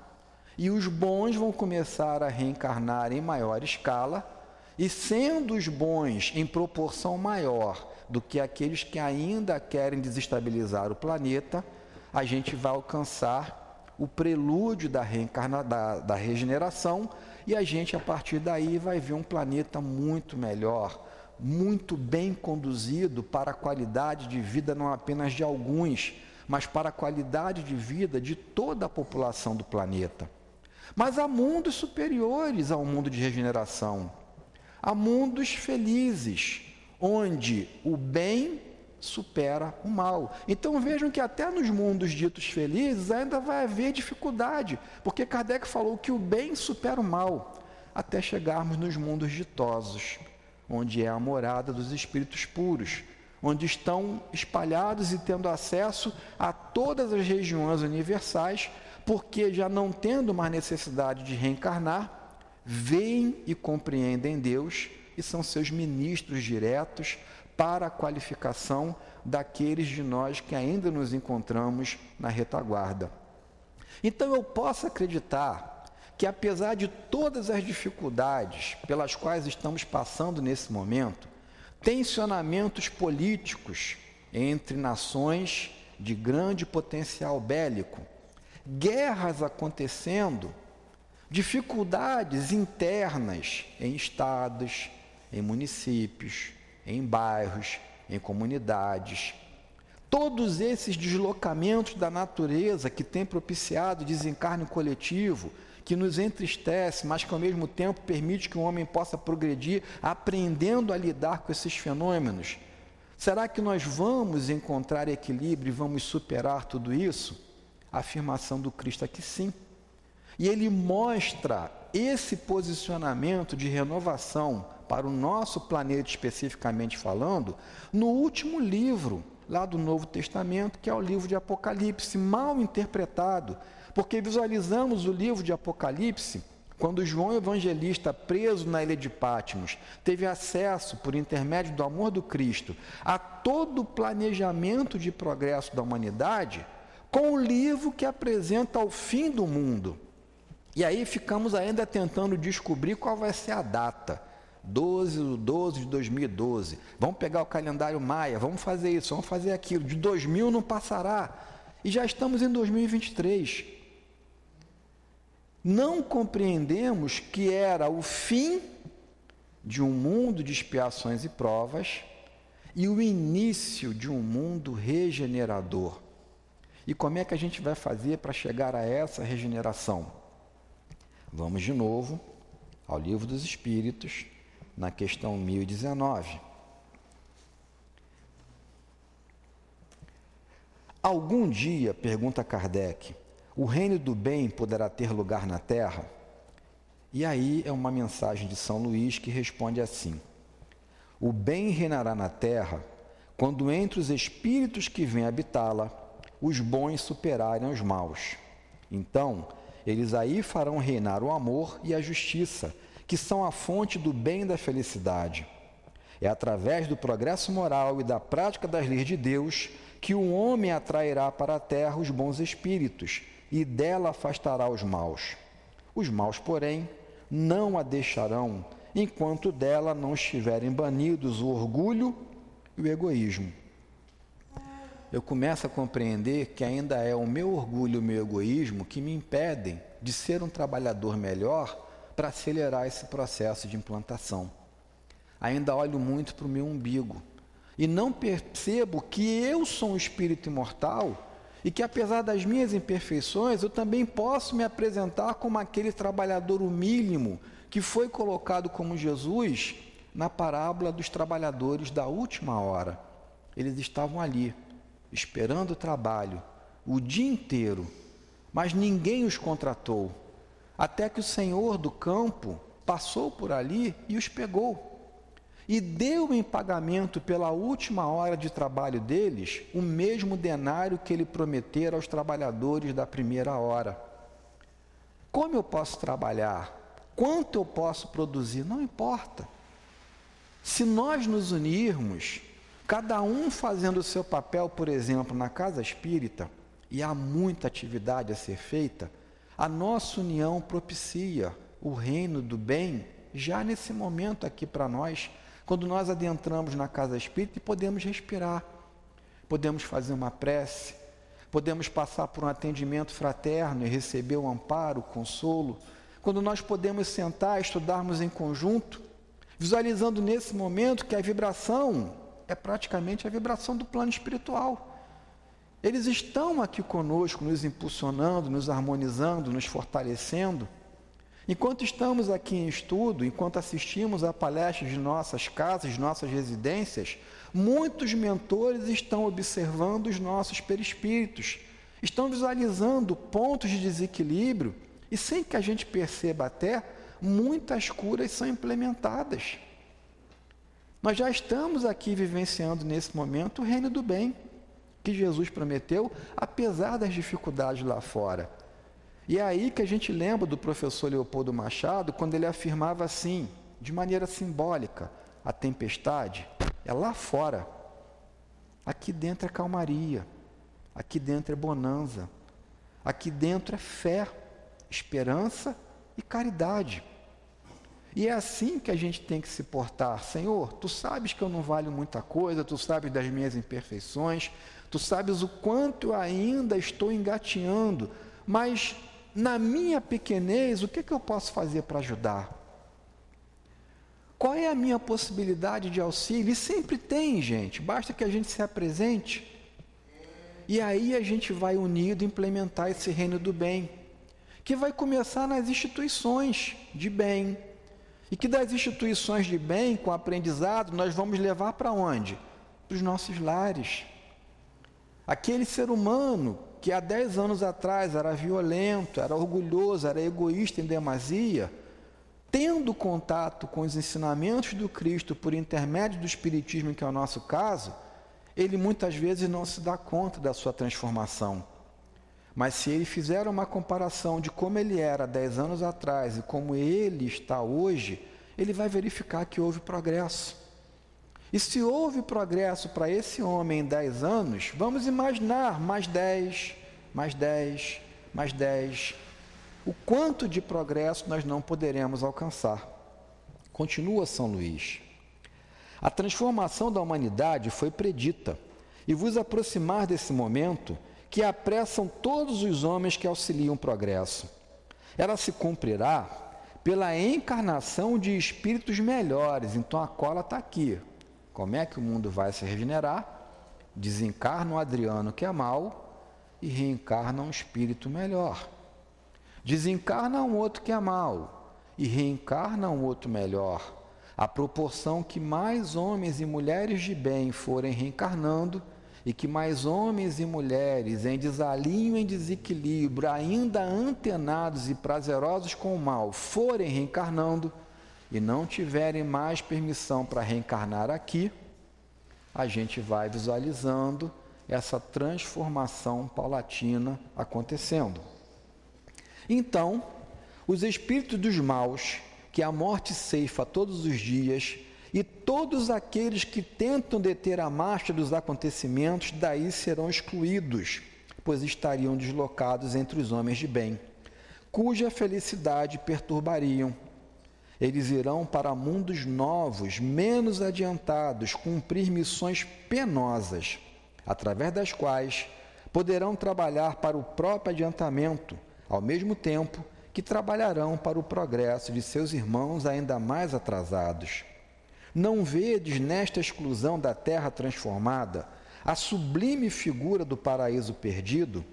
e os bons vão começar a reencarnar em maior escala, e sendo os bons em proporção maior do que aqueles que ainda querem desestabilizar o planeta, a gente vai alcançar o prelúdio da, reencarna, da, da regeneração e a gente, a partir daí, vai ver um planeta muito melhor, muito bem conduzido para a qualidade de vida não apenas de alguns, mas para a qualidade de vida de toda a população do planeta. Mas há mundos superiores ao mundo de regeneração. Há mundos felizes, onde o bem supera o mal. Então vejam que até nos mundos ditos felizes ainda vai haver dificuldade, porque Kardec falou que o bem supera o mal, até chegarmos nos mundos ditosos, onde é a morada dos espíritos puros, onde estão espalhados e tendo acesso a todas as regiões universais, porque já não tendo mais necessidade de reencarnar, veem e compreendem Deus e são seus ministros diretos para a qualificação daqueles de nós que ainda nos encontramos na retaguarda. Então eu posso acreditar que, apesar de todas as dificuldades pelas quais estamos passando nesse momento, tensionamentos políticos entre nações de grande potencial bélico, guerras acontecendo, dificuldades internas em estados, em municípios, em bairros, em comunidades. Todos esses deslocamentos da natureza que tem propiciado desencarne coletivo, que nos entristece, mas que ao mesmo tempo permite que o homem possa progredir aprendendo a lidar com esses fenômenos. Será que nós vamos encontrar equilíbrio e vamos superar tudo isso? A afirmação do Cristo é que sim. E ele mostra esse posicionamento de renovação para o nosso planeta especificamente falando, no último livro lá do Novo Testamento, que é o livro de Apocalipse, mal interpretado, porque visualizamos o livro de Apocalipse quando João Evangelista, preso na ilha de Pátimos, teve acesso, por intermédio do amor do Cristo, a todo o planejamento de progresso da humanidade, com o livro que apresenta o fim do mundo. E aí ficamos ainda tentando descobrir qual vai ser a data. 12 de 12 de 2012. Vamos pegar o calendário maia, vamos fazer isso, vamos fazer aquilo. De 2000 não passará. E já estamos em 2023 não compreendemos que era o fim de um mundo de expiações e provas e o início de um mundo regenerador. E como é que a gente vai fazer para chegar a essa regeneração? Vamos de novo ao Livro dos Espíritos, na questão 1019. Algum dia, pergunta Kardec, o reino do bem poderá ter lugar na terra? E aí é uma mensagem de São Luís que responde assim: O bem reinará na terra quando entre os espíritos que vêm habitá-la, os bons superarem os maus. Então, eles aí farão reinar o amor e a justiça, que são a fonte do bem e da felicidade. É através do progresso moral e da prática das leis de Deus que o homem atrairá para a terra os bons espíritos e dela afastará os maus. Os maus, porém, não a deixarão, enquanto dela não estiverem banidos o orgulho e o egoísmo. Eu começo a compreender que ainda é o meu orgulho e o meu egoísmo que me impedem de ser um trabalhador melhor para acelerar esse processo de implantação. Ainda olho muito para o meu umbigo e não percebo que eu sou um espírito imortal e que apesar das minhas imperfeições, eu também posso me apresentar como aquele trabalhador humílimo que foi colocado como Jesus na parábola dos trabalhadores da última hora. Eles estavam ali, esperando o trabalho, o dia inteiro, mas ninguém os contratou, até que o senhor do campo passou por ali e os pegou e deu em pagamento pela última hora de trabalho deles o mesmo denário que ele prometera aos trabalhadores da primeira hora. Como eu posso trabalhar? Quanto eu posso produzir? Não importa. Se nós nos unirmos, cada um fazendo o seu papel, por exemplo, na casa espírita, e há muita atividade a ser feita, a nossa união propicia o reino do bem já nesse momento aqui para nós quando nós adentramos na casa espírita e podemos respirar, podemos fazer uma prece, podemos passar por um atendimento fraterno e receber o amparo, o consolo, quando nós podemos sentar estudarmos em conjunto, visualizando nesse momento que a vibração é praticamente a vibração do plano espiritual. Eles estão aqui conosco, nos impulsionando, nos harmonizando, nos fortalecendo. Enquanto estamos aqui em estudo, enquanto assistimos a palestras de nossas casas, de nossas residências, muitos mentores estão observando os nossos perispíritos, estão visualizando pontos de desequilíbrio e, sem que a gente perceba até, muitas curas são implementadas. Nós já estamos aqui vivenciando nesse momento o reino do bem que Jesus prometeu, apesar das dificuldades lá fora. E é aí que a gente lembra do professor Leopoldo Machado quando ele afirmava assim, de maneira simbólica: a tempestade é lá fora. Aqui dentro é calmaria, aqui dentro é bonança, aqui dentro é fé, esperança e caridade. E é assim que a gente tem que se portar. Senhor, tu sabes que eu não valho muita coisa, tu sabes das minhas imperfeições, tu sabes o quanto eu ainda estou engateando, mas na minha pequenez, o que, que eu posso fazer para ajudar? Qual é a minha possibilidade de auxílio? E sempre tem, gente, basta que a gente se apresente. E aí a gente vai unido implementar esse reino do bem, que vai começar nas instituições de bem, e que das instituições de bem, com aprendizado, nós vamos levar para onde? Para os nossos lares. Aquele ser humano que há 10 anos atrás era violento, era orgulhoso, era egoísta em demasia, tendo contato com os ensinamentos do Cristo por intermédio do Espiritismo, que é o nosso caso, ele muitas vezes não se dá conta da sua transformação. Mas se ele fizer uma comparação de como ele era 10 anos atrás e como ele está hoje, ele vai verificar que houve progresso. E se houve progresso para esse homem em 10 anos, vamos imaginar mais 10, mais 10, mais 10. O quanto de progresso nós não poderemos alcançar. Continua São Luís. A transformação da humanidade foi predita, e vos aproximar desse momento que apressam todos os homens que auxiliam o progresso. Ela se cumprirá pela encarnação de espíritos melhores. Então a cola está aqui. Como é que o mundo vai se regenerar? Desencarna o Adriano que é mal e reencarna um espírito melhor. Desencarna um outro que é mal e reencarna um outro melhor. A proporção que mais homens e mulheres de bem forem reencarnando, e que mais homens e mulheres em desalinho em desequilíbrio, ainda antenados e prazerosos com o mal, forem reencarnando e não tiverem mais permissão para reencarnar aqui, a gente vai visualizando essa transformação paulatina acontecendo. Então, os espíritos dos maus, que a morte ceifa todos os dias, e todos aqueles que tentam deter a marcha dos acontecimentos daí serão excluídos, pois estariam deslocados entre os homens de bem, cuja felicidade perturbariam. Eles irão para mundos novos, menos adiantados, cumprir missões penosas, através das quais poderão trabalhar para o próprio adiantamento, ao mesmo tempo que trabalharão para o progresso de seus irmãos ainda mais atrasados. Não vedes nesta exclusão da terra transformada a sublime figura do paraíso perdido?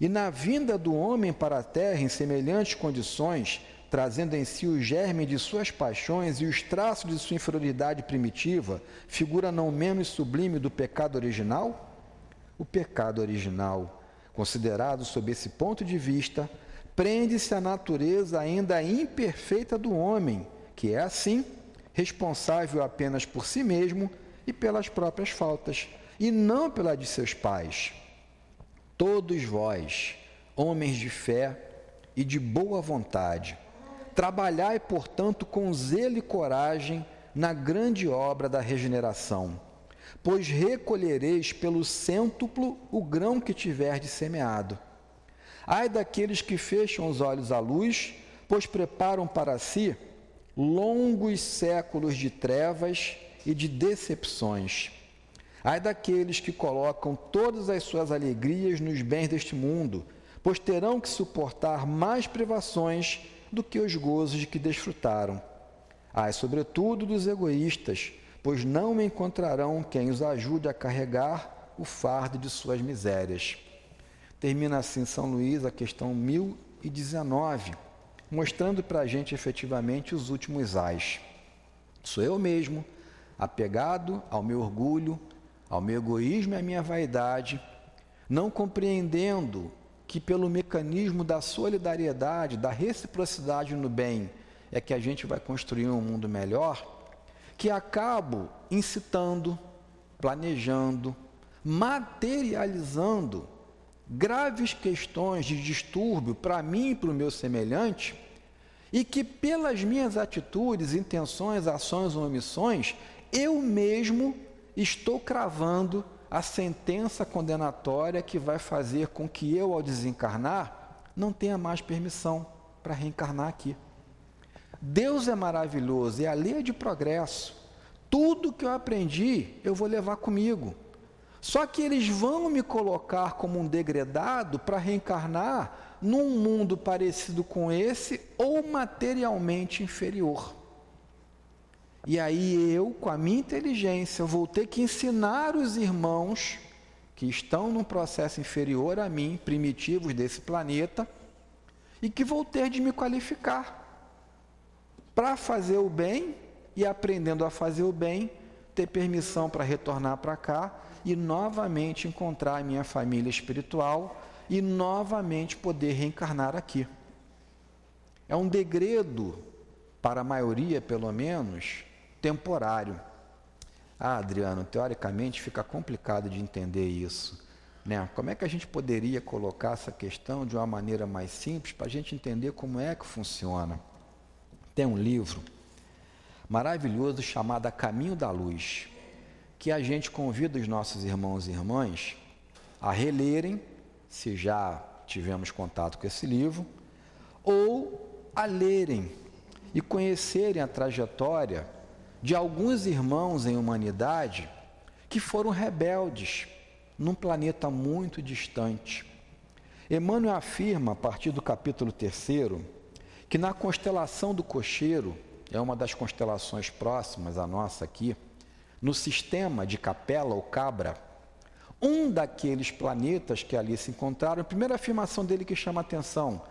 E na vinda do homem para a terra em semelhantes condições, trazendo em si o germe de suas paixões e os traços de sua inferioridade primitiva, figura não menos sublime do pecado original? O pecado original, considerado sob esse ponto de vista, prende-se à natureza ainda imperfeita do homem, que é assim responsável apenas por si mesmo e pelas próprias faltas, e não pela de seus pais. Todos vós, homens de fé e de boa vontade, trabalhai, portanto, com zelo e coragem na grande obra da regeneração, pois recolhereis pelo cêntuplo o grão que tiverdes semeado. Ai daqueles que fecham os olhos à luz, pois preparam para si longos séculos de trevas e de decepções. Ai daqueles que colocam todas as suas alegrias nos bens deste mundo, pois terão que suportar mais privações do que os gozos de que desfrutaram. Ai, sobretudo, dos egoístas, pois não encontrarão quem os ajude a carregar o fardo de suas misérias. Termina assim São Luís a questão 1019 mostrando para a gente efetivamente os últimos ais. Sou eu mesmo, apegado ao meu orgulho, ao meu egoísmo e à minha vaidade, não compreendendo que pelo mecanismo da solidariedade, da reciprocidade no bem, é que a gente vai construir um mundo melhor, que acabo incitando, planejando, materializando graves questões de distúrbio para mim e para o meu semelhante, e que pelas minhas atitudes, intenções, ações ou omissões, eu mesmo estou cravando a sentença condenatória que vai fazer com que eu, ao desencarnar, não tenha mais permissão para reencarnar aqui. Deus é maravilhoso, é a lei de progresso. Tudo que eu aprendi, eu vou levar comigo. Só que eles vão me colocar como um degradado para reencarnar num mundo parecido com esse ou materialmente inferior. E aí eu, com a minha inteligência, vou ter que ensinar os irmãos que estão num processo inferior a mim, primitivos desse planeta, e que vou ter de me qualificar para fazer o bem e aprendendo a fazer o bem, ter permissão para retornar para cá e novamente encontrar a minha família espiritual e novamente poder reencarnar aqui. É um degredo, para a maioria pelo menos, temporário. Ah, Adriano, teoricamente fica complicado de entender isso. Né? Como é que a gente poderia colocar essa questão de uma maneira mais simples para a gente entender como é que funciona? Tem um livro maravilhoso chamado Caminho da Luz, que a gente convida os nossos irmãos e irmãs a relerem, se já tivemos contato com esse livro, ou a lerem e conhecerem a trajetória de alguns irmãos em humanidade que foram rebeldes num planeta muito distante. Emmanuel afirma, a partir do capítulo 3, que na constelação do cocheiro, é uma das constelações próximas à nossa aqui, no sistema de Capela ou Cabra, um daqueles planetas que ali se encontraram, a primeira afirmação dele que chama a atenção,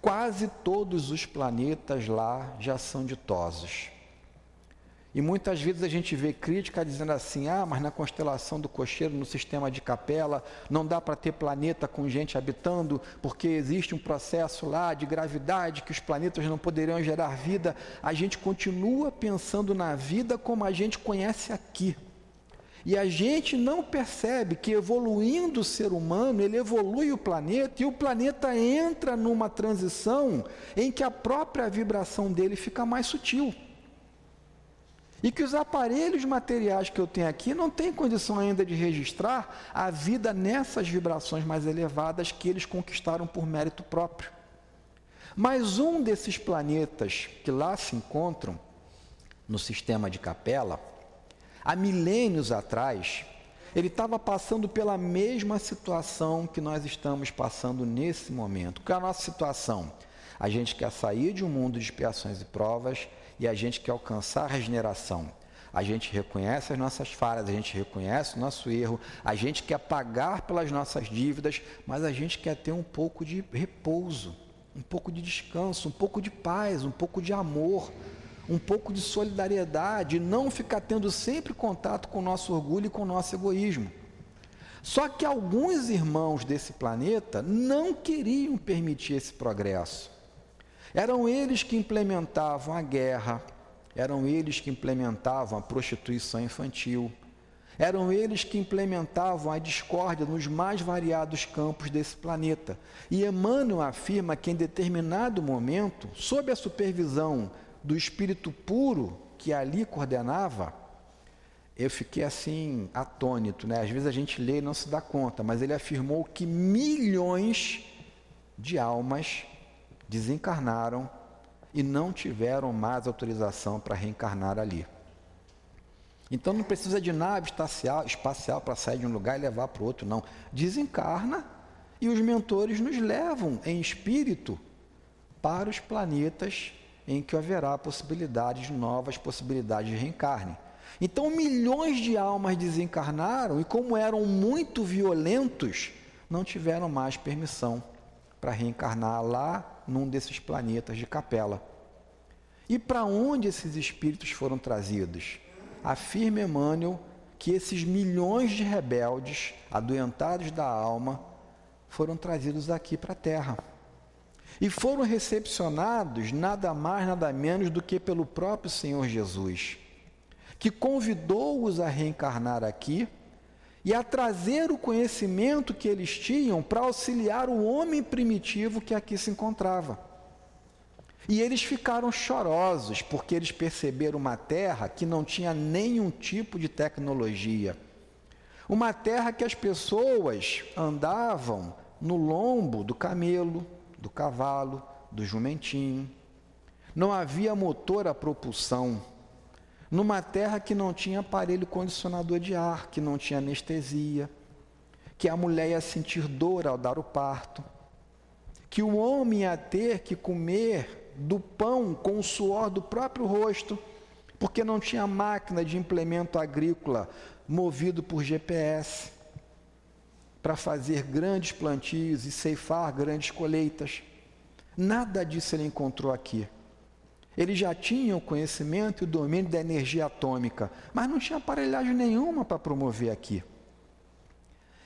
quase todos os planetas lá já são ditosos. E muitas vezes a gente vê crítica dizendo assim: ah, mas na constelação do cocheiro, no sistema de capela, não dá para ter planeta com gente habitando, porque existe um processo lá de gravidade que os planetas não poderiam gerar vida. A gente continua pensando na vida como a gente conhece aqui. E a gente não percebe que evoluindo o ser humano, ele evolui o planeta e o planeta entra numa transição em que a própria vibração dele fica mais sutil. E que os aparelhos materiais que eu tenho aqui não têm condição ainda de registrar a vida nessas vibrações mais elevadas que eles conquistaram por mérito próprio. Mas um desses planetas que lá se encontram, no sistema de Capela, há milênios atrás, ele estava passando pela mesma situação que nós estamos passando nesse momento. Qual é a nossa situação? A gente quer sair de um mundo de expiações e provas e a gente quer alcançar a regeneração. A gente reconhece as nossas falhas, a gente reconhece o nosso erro, a gente quer pagar pelas nossas dívidas, mas a gente quer ter um pouco de repouso, um pouco de descanso, um pouco de paz, um pouco de amor, um pouco de solidariedade, não ficar tendo sempre contato com o nosso orgulho e com o nosso egoísmo. Só que alguns irmãos desse planeta não queriam permitir esse progresso. Eram eles que implementavam a guerra, eram eles que implementavam a prostituição infantil, eram eles que implementavam a discórdia nos mais variados campos desse planeta. E Emmanuel afirma que em determinado momento, sob a supervisão do espírito puro que ali coordenava, eu fiquei assim atônito, né? Às vezes a gente lê e não se dá conta, mas ele afirmou que milhões de almas desencarnaram e não tiveram mais autorização para reencarnar ali. Então não precisa de nave espacial, espacial para sair de um lugar e levar para outro, não. Desencarna e os mentores nos levam em espírito para os planetas em que haverá possibilidades, novas possibilidades de reencarne. Então milhões de almas desencarnaram e como eram muito violentos, não tiveram mais permissão para reencarnar lá num desses planetas de capela. E para onde esses espíritos foram trazidos? Afirma Emmanuel que esses milhões de rebeldes, adoentados da alma, foram trazidos aqui para a Terra. E foram recepcionados nada mais, nada menos do que pelo próprio Senhor Jesus, que convidou-os a reencarnar aqui e a trazer o conhecimento que eles tinham para auxiliar o homem primitivo que aqui se encontrava. E eles ficaram chorosos porque eles perceberam uma terra que não tinha nenhum tipo de tecnologia. Uma terra que as pessoas andavam no lombo do camelo, do cavalo, do jumentinho. Não havia motor a propulsão. Numa terra que não tinha aparelho condicionador de ar, que não tinha anestesia, que a mulher ia sentir dor ao dar o parto, que o homem ia ter que comer do pão com o suor do próprio rosto, porque não tinha máquina de implemento agrícola movido por GPS para fazer grandes plantios e ceifar grandes colheitas. Nada disso ele encontrou aqui. Ele já tinha o conhecimento e o domínio da energia atômica, mas não tinha aparelhagem nenhuma para promover aqui.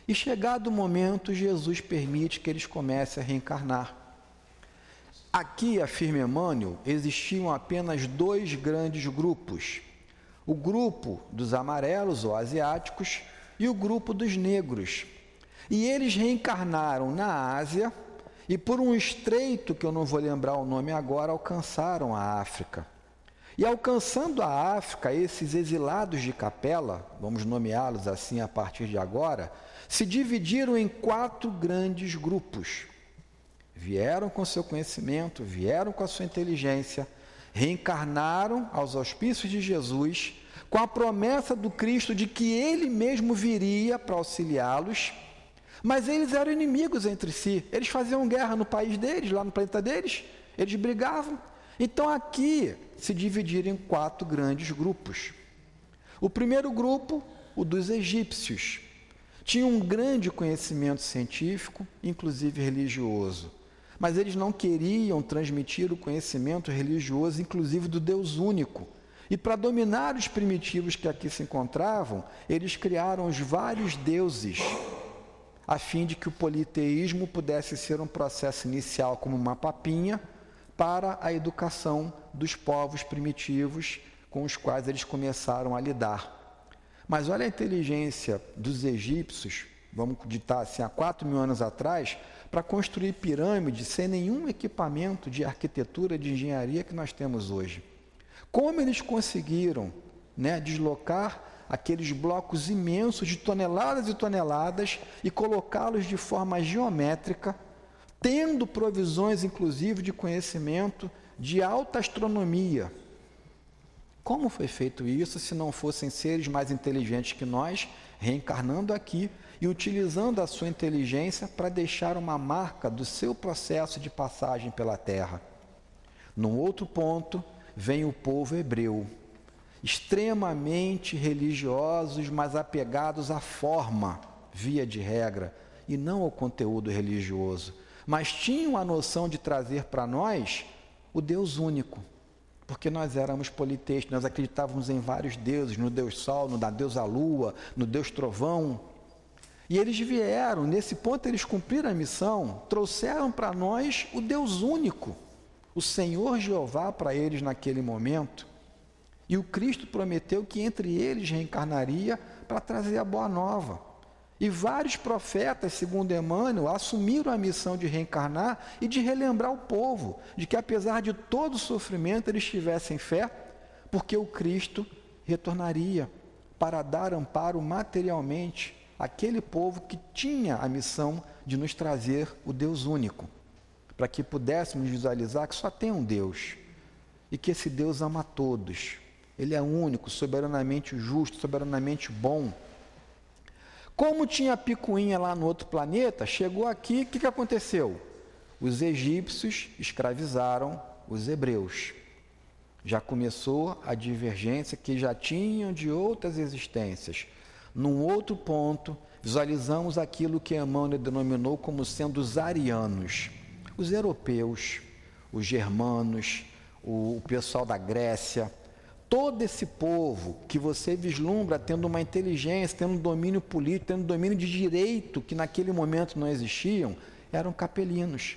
E chegado o momento, Jesus permite que eles comecem a reencarnar. Aqui, afirma Emmanuel, existiam apenas dois grandes grupos: o grupo dos amarelos ou asiáticos e o grupo dos negros. E eles reencarnaram na Ásia e, por um estreito que eu não vou lembrar o nome agora, alcançaram a África. E alcançando a África, esses exilados de capela, vamos nomeá-los assim a partir de agora, se dividiram em quatro grandes grupos. Vieram com seu conhecimento, vieram com a sua inteligência, reencarnaram aos auspícios de Jesus, com a promessa do Cristo de que ele mesmo viria para auxiliá-los mas eles eram inimigos entre si. Eles faziam guerra no país deles, lá no planeta deles. Eles brigavam. Então aqui se dividiram em quatro grandes grupos. O primeiro grupo, o dos egípcios, tinha um grande conhecimento científico, inclusive religioso. Mas eles não queriam transmitir o conhecimento religioso, inclusive do Deus único. E para dominar os primitivos que aqui se encontravam, eles criaram os vários deuses a fim de que o politeísmo pudesse ser um processo inicial como uma papinha para a educação dos povos primitivos com os quais eles começaram a lidar. Mas olha a inteligência dos egípcios, vamos ditar assim, há 4 mil anos atrás, para construir pirâmides sem nenhum equipamento de arquitetura, de engenharia que nós temos hoje. Como eles conseguiram né, deslocar aqueles blocos imensos de toneladas e toneladas e colocá-los de forma geométrica, tendo provisões, inclusive, de conhecimento de alta astronomia. Como foi feito isso se não fossem seres mais inteligentes que nós, reencarnando aqui e utilizando a sua inteligência para deixar uma marca do seu processo de passagem pela Terra? Num outro ponto, vem o povo hebreu extremamente religiosos, mas apegados à forma, via de regra, e não ao conteúdo religioso. Mas tinham a noção de trazer para nós o Deus único, porque nós éramos politeístas, nós acreditávamos em vários deuses, no Deus Sol, no da deusa Lua, no Deus Trovão. E eles vieram, nesse ponto eles cumpriram a missão, trouxeram para nós o Deus único, o Senhor Jeová para eles naquele momento. E o Cristo prometeu que entre eles reencarnaria para trazer a boa nova. E vários profetas, segundo Emmanuel, assumiram a missão de reencarnar e de relembrar o povo de que, apesar de todo o sofrimento, eles tivessem fé, porque o Cristo retornaria para dar amparo materialmente àquele povo que tinha a missão de nos trazer o Deus único, para que pudéssemos visualizar que só tem um Deus e que esse Deus ama todos ele é único, soberanamente justo, soberanamente bom. Como tinha picuinha lá no outro planeta, chegou aqui, o que, que aconteceu? Os egípcios escravizaram os hebreus. Já começou a divergência que já tinham de outras existências. Num outro ponto, visualizamos aquilo que Emmanuel denominou como sendo os arianos, os europeus, os germanos, o pessoal da Grécia, todo esse povo que você vislumbra tendo uma inteligência, tendo um domínio político, tendo um domínio de direito que naquele momento não existiam, eram capelinos.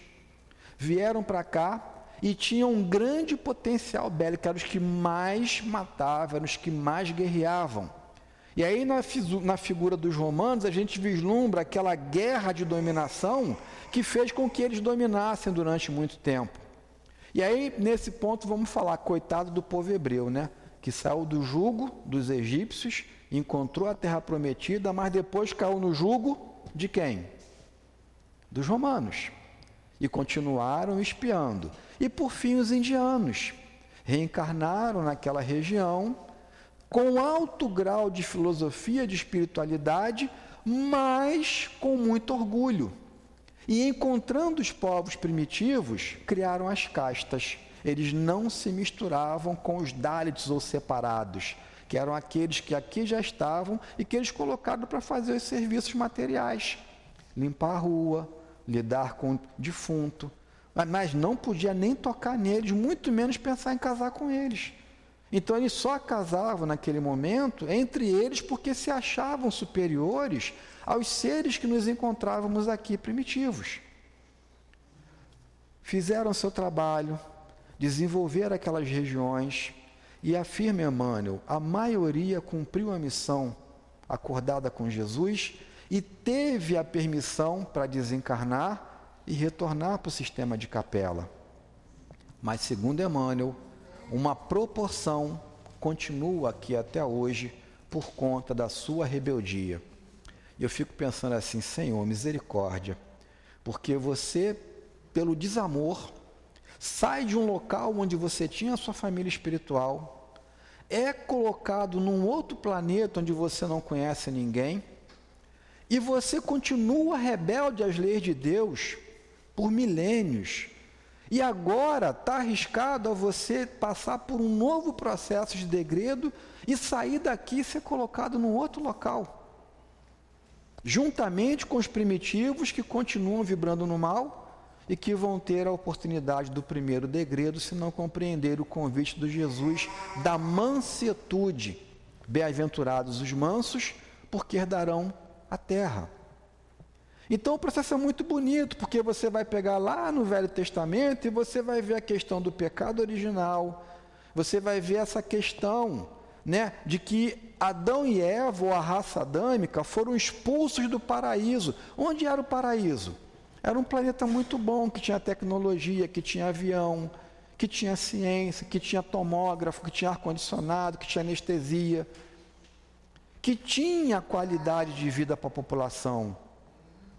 Vieram para cá e tinham um grande potencial bélico, eram os que mais matavam, eram os que mais guerreavam. E aí, na, na figura dos romanos, a gente vislumbra aquela guerra de dominação que fez com que eles dominassem durante muito tempo. E aí, nesse ponto, vamos falar, coitado do povo hebreu, né? Que saiu do jugo dos egípcios, encontrou a terra prometida, mas depois caiu no jugo de quem? Dos romanos. E continuaram espiando. E por fim, os indianos reencarnaram naquela região com alto grau de filosofia, de espiritualidade, mas com muito orgulho. E encontrando os povos primitivos, criaram as castas. Eles não se misturavam com os Dalits ou separados, que eram aqueles que aqui já estavam e que eles colocaram para fazer os serviços materiais, limpar a rua, lidar com o defunto, mas não podia nem tocar neles, muito menos pensar em casar com eles. Então eles só casavam naquele momento entre eles porque se achavam superiores aos seres que nos encontrávamos aqui primitivos. Fizeram seu trabalho, desenvolveram aquelas regiões e afirma Emmanuel, a maioria cumpriu a missão acordada com Jesus e teve a permissão para desencarnar e retornar para o sistema de capela. Mas, segundo Emmanuel, uma proporção continua aqui até hoje por conta da sua rebeldia. E eu fico pensando assim, Senhor, misericórdia, porque você, pelo desamor, sai de um local onde você tinha a sua família espiritual, é colocado num outro planeta onde você não conhece ninguém, e você continua rebelde às leis de Deus por milênios, e agora está arriscado a você passar por um novo processo de degredo e sair daqui e ser colocado num outro local. Juntamente com os primitivos que continuam vibrando no mal e que vão ter a oportunidade do primeiro degredo se não compreender o convite do Jesus da mansetude. Bem-aventurados os mansos, porque herdarão a terra. Então o processo é muito bonito, porque você vai pegar lá no Velho Testamento e você vai ver a questão do pecado original, você vai ver essa questão né, de que Adão e Eva, ou a raça adâmica, foram expulsos do paraíso. Onde era o paraíso? Era um planeta muito bom, que tinha tecnologia, que tinha avião, que tinha ciência, que tinha tomógrafo, que tinha ar-condicionado, que tinha anestesia, que tinha qualidade de vida para a população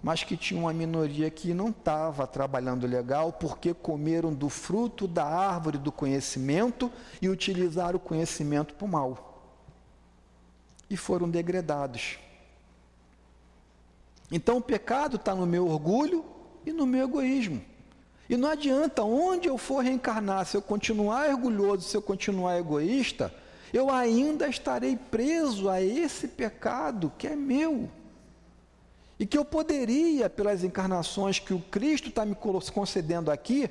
mas que tinha uma minoria que não estava trabalhando legal porque comeram do fruto da árvore do conhecimento e utilizaram o conhecimento para o mal. E foram degradados. Então o pecado está no meu orgulho e no meu egoísmo. E não adianta, onde eu for reencarnar, se eu continuar orgulhoso, se eu continuar egoísta, eu ainda estarei preso a esse pecado que é meu. E que eu poderia, pelas encarnações que o Cristo está me concedendo aqui,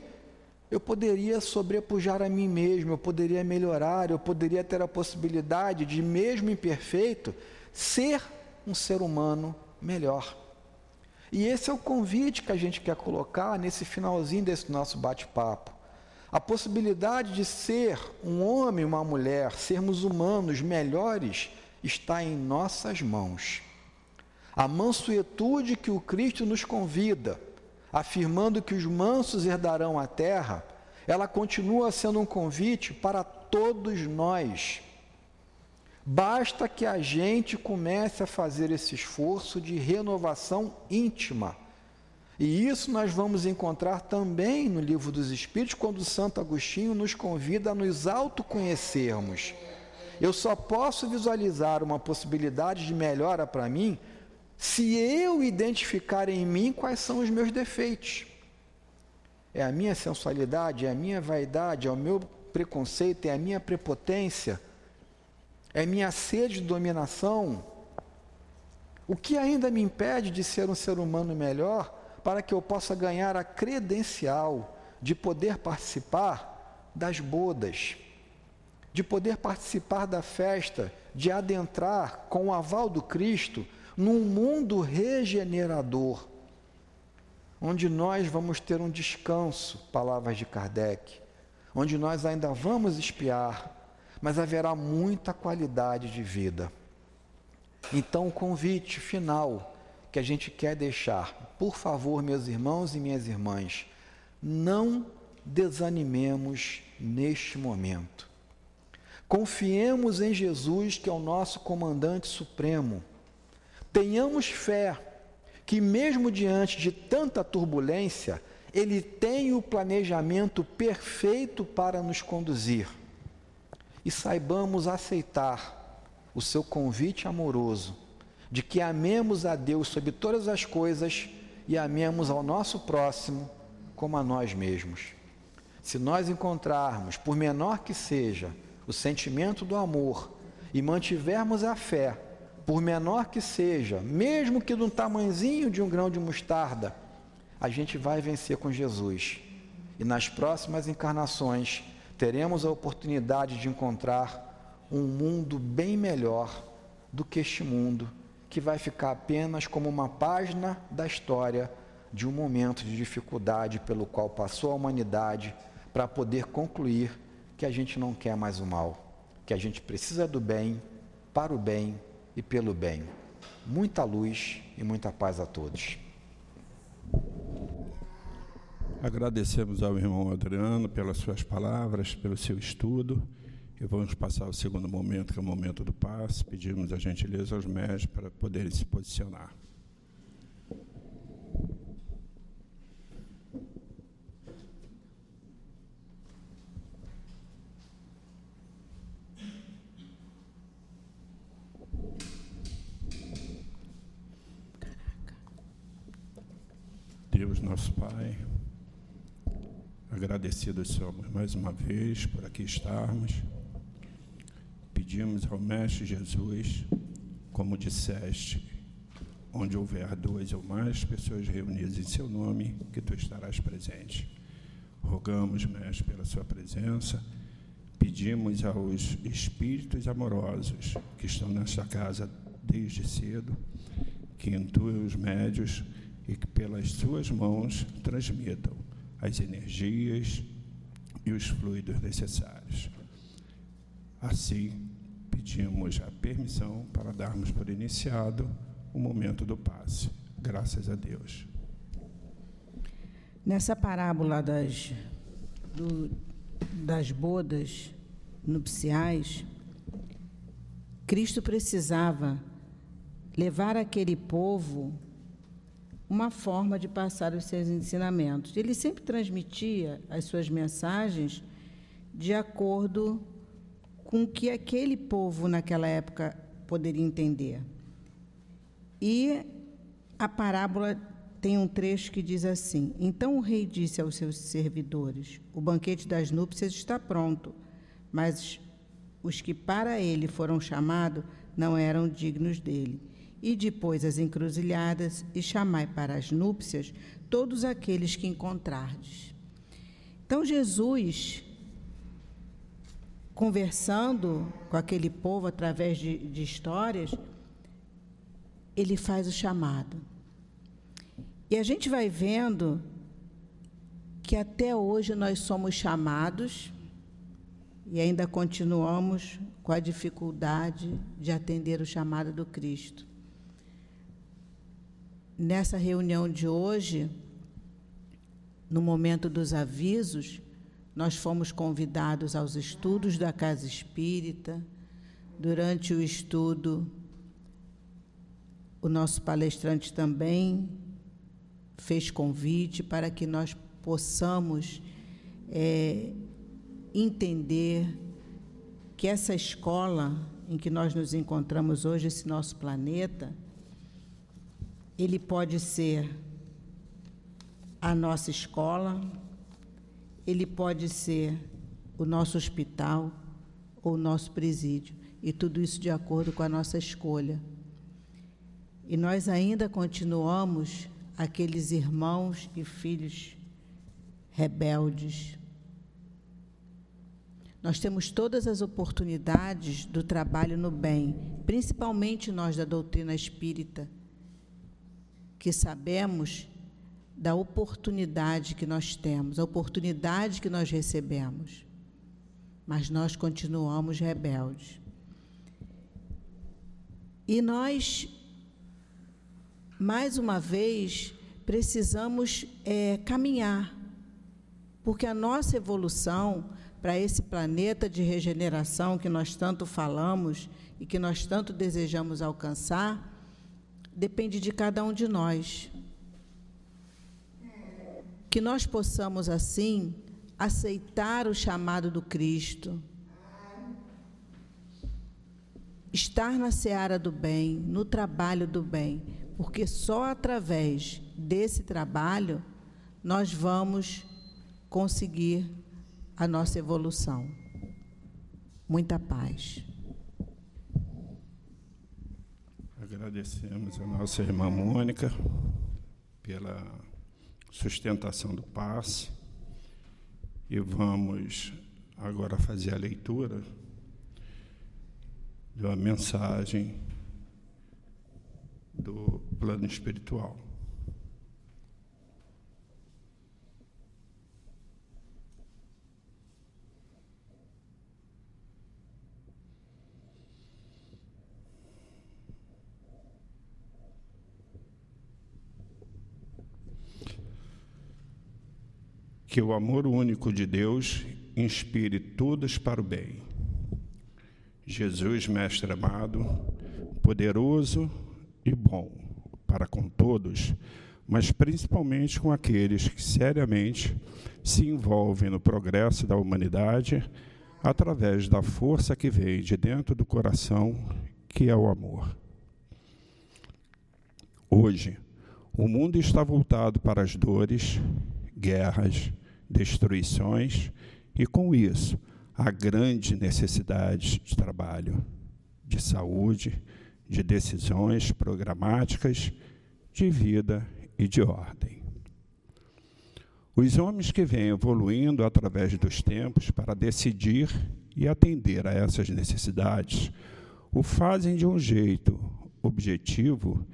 eu poderia sobrepujar a mim mesmo, eu poderia melhorar, eu poderia ter a possibilidade de, mesmo imperfeito, ser um ser humano melhor. E esse é o convite que a gente quer colocar nesse finalzinho desse nosso bate-papo. A possibilidade de ser um homem uma mulher, sermos humanos melhores, está em nossas mãos. A mansuetude que o Cristo nos convida, afirmando que os mansos herdarão a terra, ela continua sendo um convite para todos nós. Basta que a gente comece a fazer esse esforço de renovação íntima. E isso nós vamos encontrar também no Livro dos Espíritos, quando Santo Agostinho nos convida a nos autoconhecermos. Eu só posso visualizar uma possibilidade de melhora para mim se eu identificar em mim quais são os meus defeitos. É a minha sensualidade, é a minha vaidade, é o meu preconceito, é a minha prepotência, é a minha sede de dominação. O que ainda me impede de ser um ser humano melhor para que eu possa ganhar a credencial de poder participar das bodas, de poder participar da festa, de adentrar com o aval do Cristo num mundo regenerador, onde nós vamos ter um descanso, palavras de Kardec, onde nós ainda vamos espiar, mas haverá muita qualidade de vida. Então, o convite final que a gente quer deixar, por favor, meus irmãos e minhas irmãs, não desanimemos neste momento. Confiemos em Jesus, que é o nosso comandante supremo. Tenhamos fé que, mesmo diante de tanta turbulência, Ele tem o planejamento perfeito para nos conduzir. E saibamos aceitar o seu convite amoroso de que amemos a Deus sobre todas as coisas e amemos ao nosso próximo como a nós mesmos. Se nós encontrarmos, por menor que seja, o sentimento do amor e mantivermos a fé, por menor que seja, mesmo que um tamanzinho de um grão de mostarda, a gente vai vencer com Jesus. E nas próximas encarnações teremos a oportunidade de encontrar um mundo bem melhor do que este mundo, que vai ficar apenas como uma página da história de um momento de dificuldade pelo qual passou a humanidade para poder concluir que a gente não quer mais o mal, que a gente precisa do bem, para o bem e pelo bem. Muita luz e muita paz a todos. Agradecemos ao irmão Adriano pelas suas palavras, pelo seu estudo. E vamos passar ao segundo momento, que é o momento do passe. Pedimos a gentileza aos médicos para poderem se posicionar. Deus, nosso Pai, agradecidos somos mais uma vez por aqui estarmos. Pedimos ao Mestre Jesus, como disseste, onde houver duas ou mais pessoas reunidas em seu nome, que tu estarás presente. Rogamos, Mestre, pela sua presença. Pedimos aos espíritos amorosos que estão nesta casa desde cedo, que intuem os médios e que pelas suas mãos transmitam as energias e os fluidos necessários. Assim, pedimos a permissão para darmos por iniciado o momento do passe. Graças a Deus. Nessa parábola das, do, das bodas nupciais, Cristo precisava levar aquele povo uma forma de passar os seus ensinamentos. Ele sempre transmitia as suas mensagens de acordo com o que aquele povo naquela época poderia entender. E a parábola tem um trecho que diz assim: Então o rei disse aos seus servidores: O banquete das núpcias está pronto, mas os que para ele foram chamados não eram dignos dele e depois as encruzilhadas, e chamai para as núpcias todos aqueles que encontrardes. Então, Jesus, conversando com aquele povo através de, de histórias, ele faz o chamado. E a gente vai vendo que até hoje nós somos chamados e ainda continuamos com a dificuldade de atender o chamado do Cristo nessa reunião de hoje, no momento dos avisos, nós fomos convidados aos estudos da Casa Espírita. Durante o estudo, o nosso palestrante também fez convite para que nós possamos é, entender que essa escola em que nós nos encontramos hoje, esse nosso planeta, ele pode ser a nossa escola, ele pode ser o nosso hospital ou o nosso presídio, e tudo isso de acordo com a nossa escolha. E nós ainda continuamos aqueles irmãos e filhos rebeldes. Nós temos todas as oportunidades do trabalho no bem, principalmente nós da doutrina espírita que sabemos da oportunidade que nós temos, a oportunidade que nós recebemos, mas nós continuamos rebeldes. E nós, mais uma vez, precisamos é, caminhar Porque a nossa evolução para esse planeta de regeneração que nós tanto falamos e que nós tanto desejamos alcançar, depende de cada um de nós. Que nós possamos, assim, aceitar o chamado do Cristo, estar na seara do bem, no trabalho do bem, porque só através desse trabalho nós vamos conseguir a nossa evolução. Muita paz. Agradecemos a nossa irmã Mônica pela sustentação do passe e vamos agora fazer a leitura de uma mensagem do plano espiritual. Que o amor único de Deus inspire todos para o bem. Jesus, Mestre amado, poderoso e bom para com todos, mas principalmente com aqueles que seriamente se envolvem no progresso da humanidade através da força que vem de dentro do coração, que é o amor. Hoje, o mundo está voltado para as dores, guerras, destruições e, com isso, a grande necessidade de trabalho, de saúde, de decisões programáticas, de vida e de ordem. Os homens que vêm evoluindo através dos tempos para decidir e atender a essas necessidades o fazem de um jeito objetivo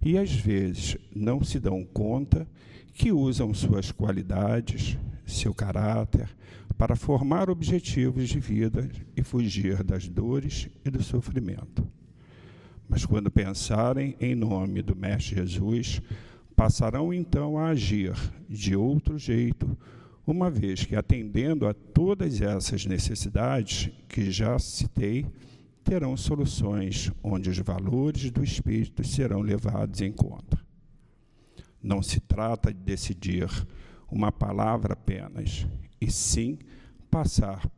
e às vezes não se dão conta que usam suas qualidades, seu caráter, para formar objetivos de vida e fugir das dores e do sofrimento. Mas quando pensarem em nome do Mestre Jesus, passarão então a agir de outro jeito, uma vez que, atendendo a todas essas necessidades que já citei, terão soluções onde os valores do Espírito serão levados em conta. Não se trata de decidir uma palavra apenas, e sim passar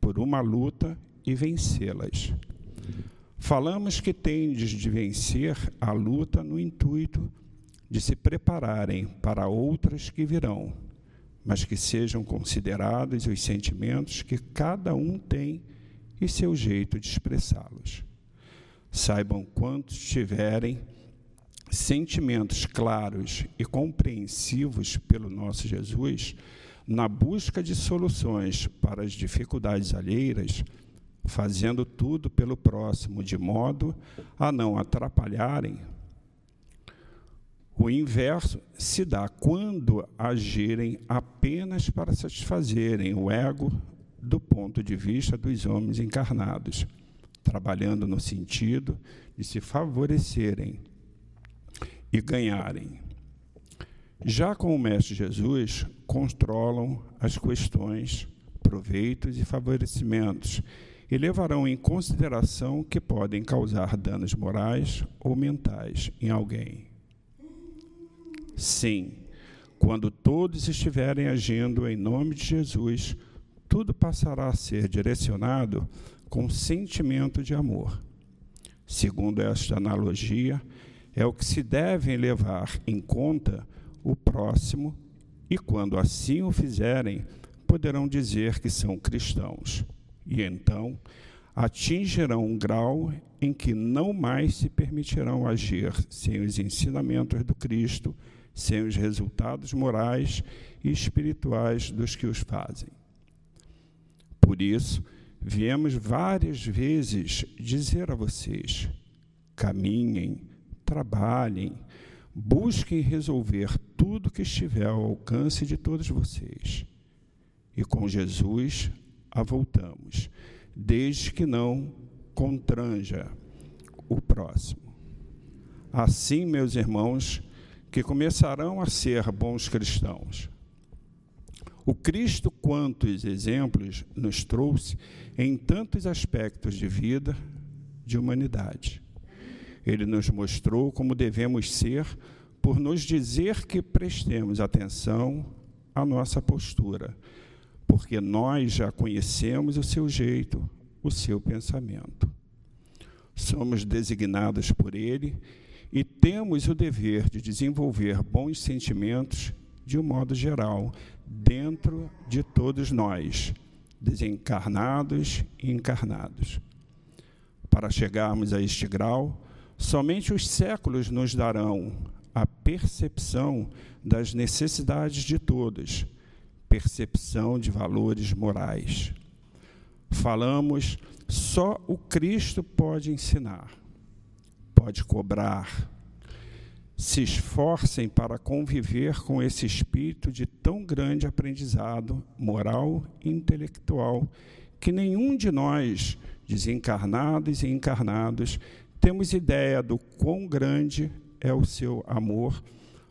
por uma luta e vencê-las. Falamos que tendes de vencer a luta no intuito de se prepararem para outras que virão, mas que sejam considerados os sentimentos que cada um tem e seu jeito de expressá-los. Saibam quantos tiverem sentimentos claros e compreensivos pelo nosso Jesus, na busca de soluções para as dificuldades alheiras, fazendo tudo pelo próximo, de modo a não atrapalharem. O inverso se dá quando agirem apenas para satisfazerem o ego do ponto de vista dos homens encarnados, trabalhando no sentido de se favorecerem e ganharem. Já com o Mestre Jesus, controlam as questões, proveitos e favorecimentos e levarão em consideração que podem causar danos morais ou mentais em alguém. Sim, quando todos estiverem agindo em nome de Jesus, tudo passará a ser direcionado com sentimento de amor. Segundo esta analogia, é o que se devem levar em conta o próximo, e quando assim o fizerem, poderão dizer que são cristãos. E então atingirão um grau em que não mais se permitirão agir sem os ensinamentos do Cristo, sem os resultados morais e espirituais dos que os fazem. Por isso, viemos várias vezes dizer a vocês: caminhem, trabalhem, busquem resolver tudo que estiver ao alcance de todos vocês. E com Jesus avultamos, desde que não contranja o próximo. Assim, meus irmãos, que começarão a ser bons cristãos. O Cristo, quantos exemplos nos trouxe em tantos aspectos de vida, de humanidade. Ele nos mostrou como devemos ser por nos dizer que prestemos atenção à nossa postura, porque nós já conhecemos o seu jeito, o seu pensamento. Somos designados por ele e temos o dever de desenvolver bons sentimentos de um modo geral, dentro de todos nós, desencarnados e encarnados. Para chegarmos a este grau, somente os séculos nos darão a percepção das necessidades de todos, percepção de valores morais. Falamos, só o Cristo pode ensinar, pode cobrar. Se esforcem para conviver com esse espírito de tão grande aprendizado moral e intelectual que nenhum de nós, desencarnados e encarnados, temos ideia do quão grande é o seu amor,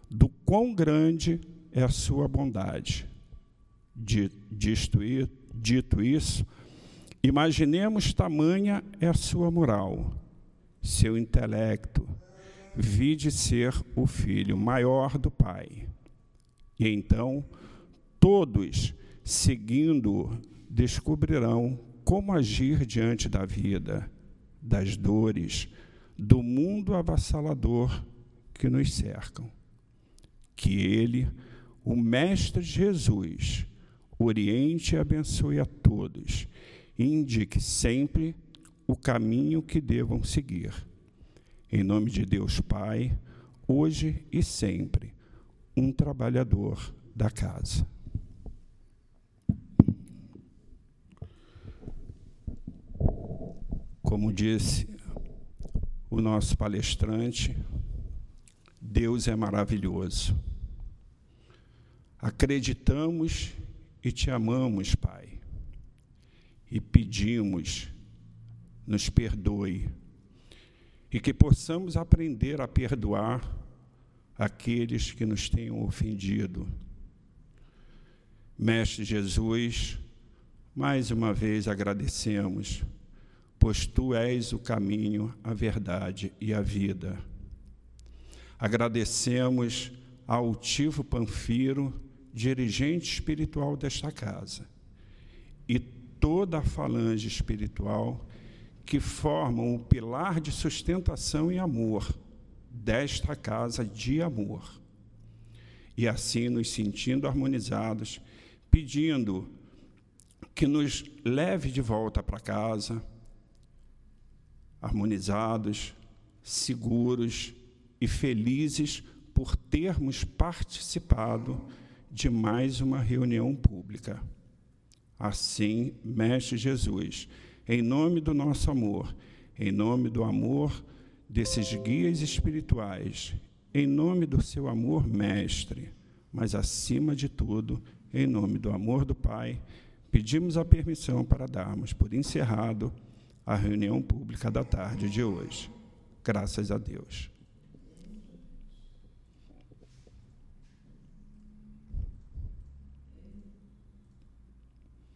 do quão grande é a sua bondade. Dito isso, imaginemos tamanha é a sua moral, seu intelecto, vide ser o filho maior do Pai. E então, todos, seguindo, descobrirão como agir diante da vida, das dores, do mundo avassalador que nos cercam. Que Ele, o Mestre Jesus, oriente e abençoe a todos e indique sempre o caminho que devam seguir. Em nome de Deus Pai, hoje e sempre, um trabalhador da casa. Como disse o nosso palestrante, Deus é maravilhoso. Acreditamos e te amamos, Pai, e pedimos, nos perdoe, e que possamos aprender a perdoar aqueles que nos tenham ofendido. Mestre Jesus, mais uma vez agradecemos, pois tu és o caminho, a verdade e a vida Agradecemos ao Altivo Panfiro, dirigente espiritual desta casa, e toda a falange espiritual que formam o pilar de sustentação e amor desta casa de amor. E assim nos sentindo harmonizados, pedindo que nos leve de volta para casa, harmonizados, seguros, e felizes por termos participado de mais uma reunião pública. Assim, Mestre Jesus, em nome do nosso amor, em nome do amor desses guias espirituais, em nome do seu amor, Mestre, mas acima de tudo, em nome do amor do Pai, pedimos a permissão para darmos por encerrado a reunião pública da tarde de hoje. Graças a Deus.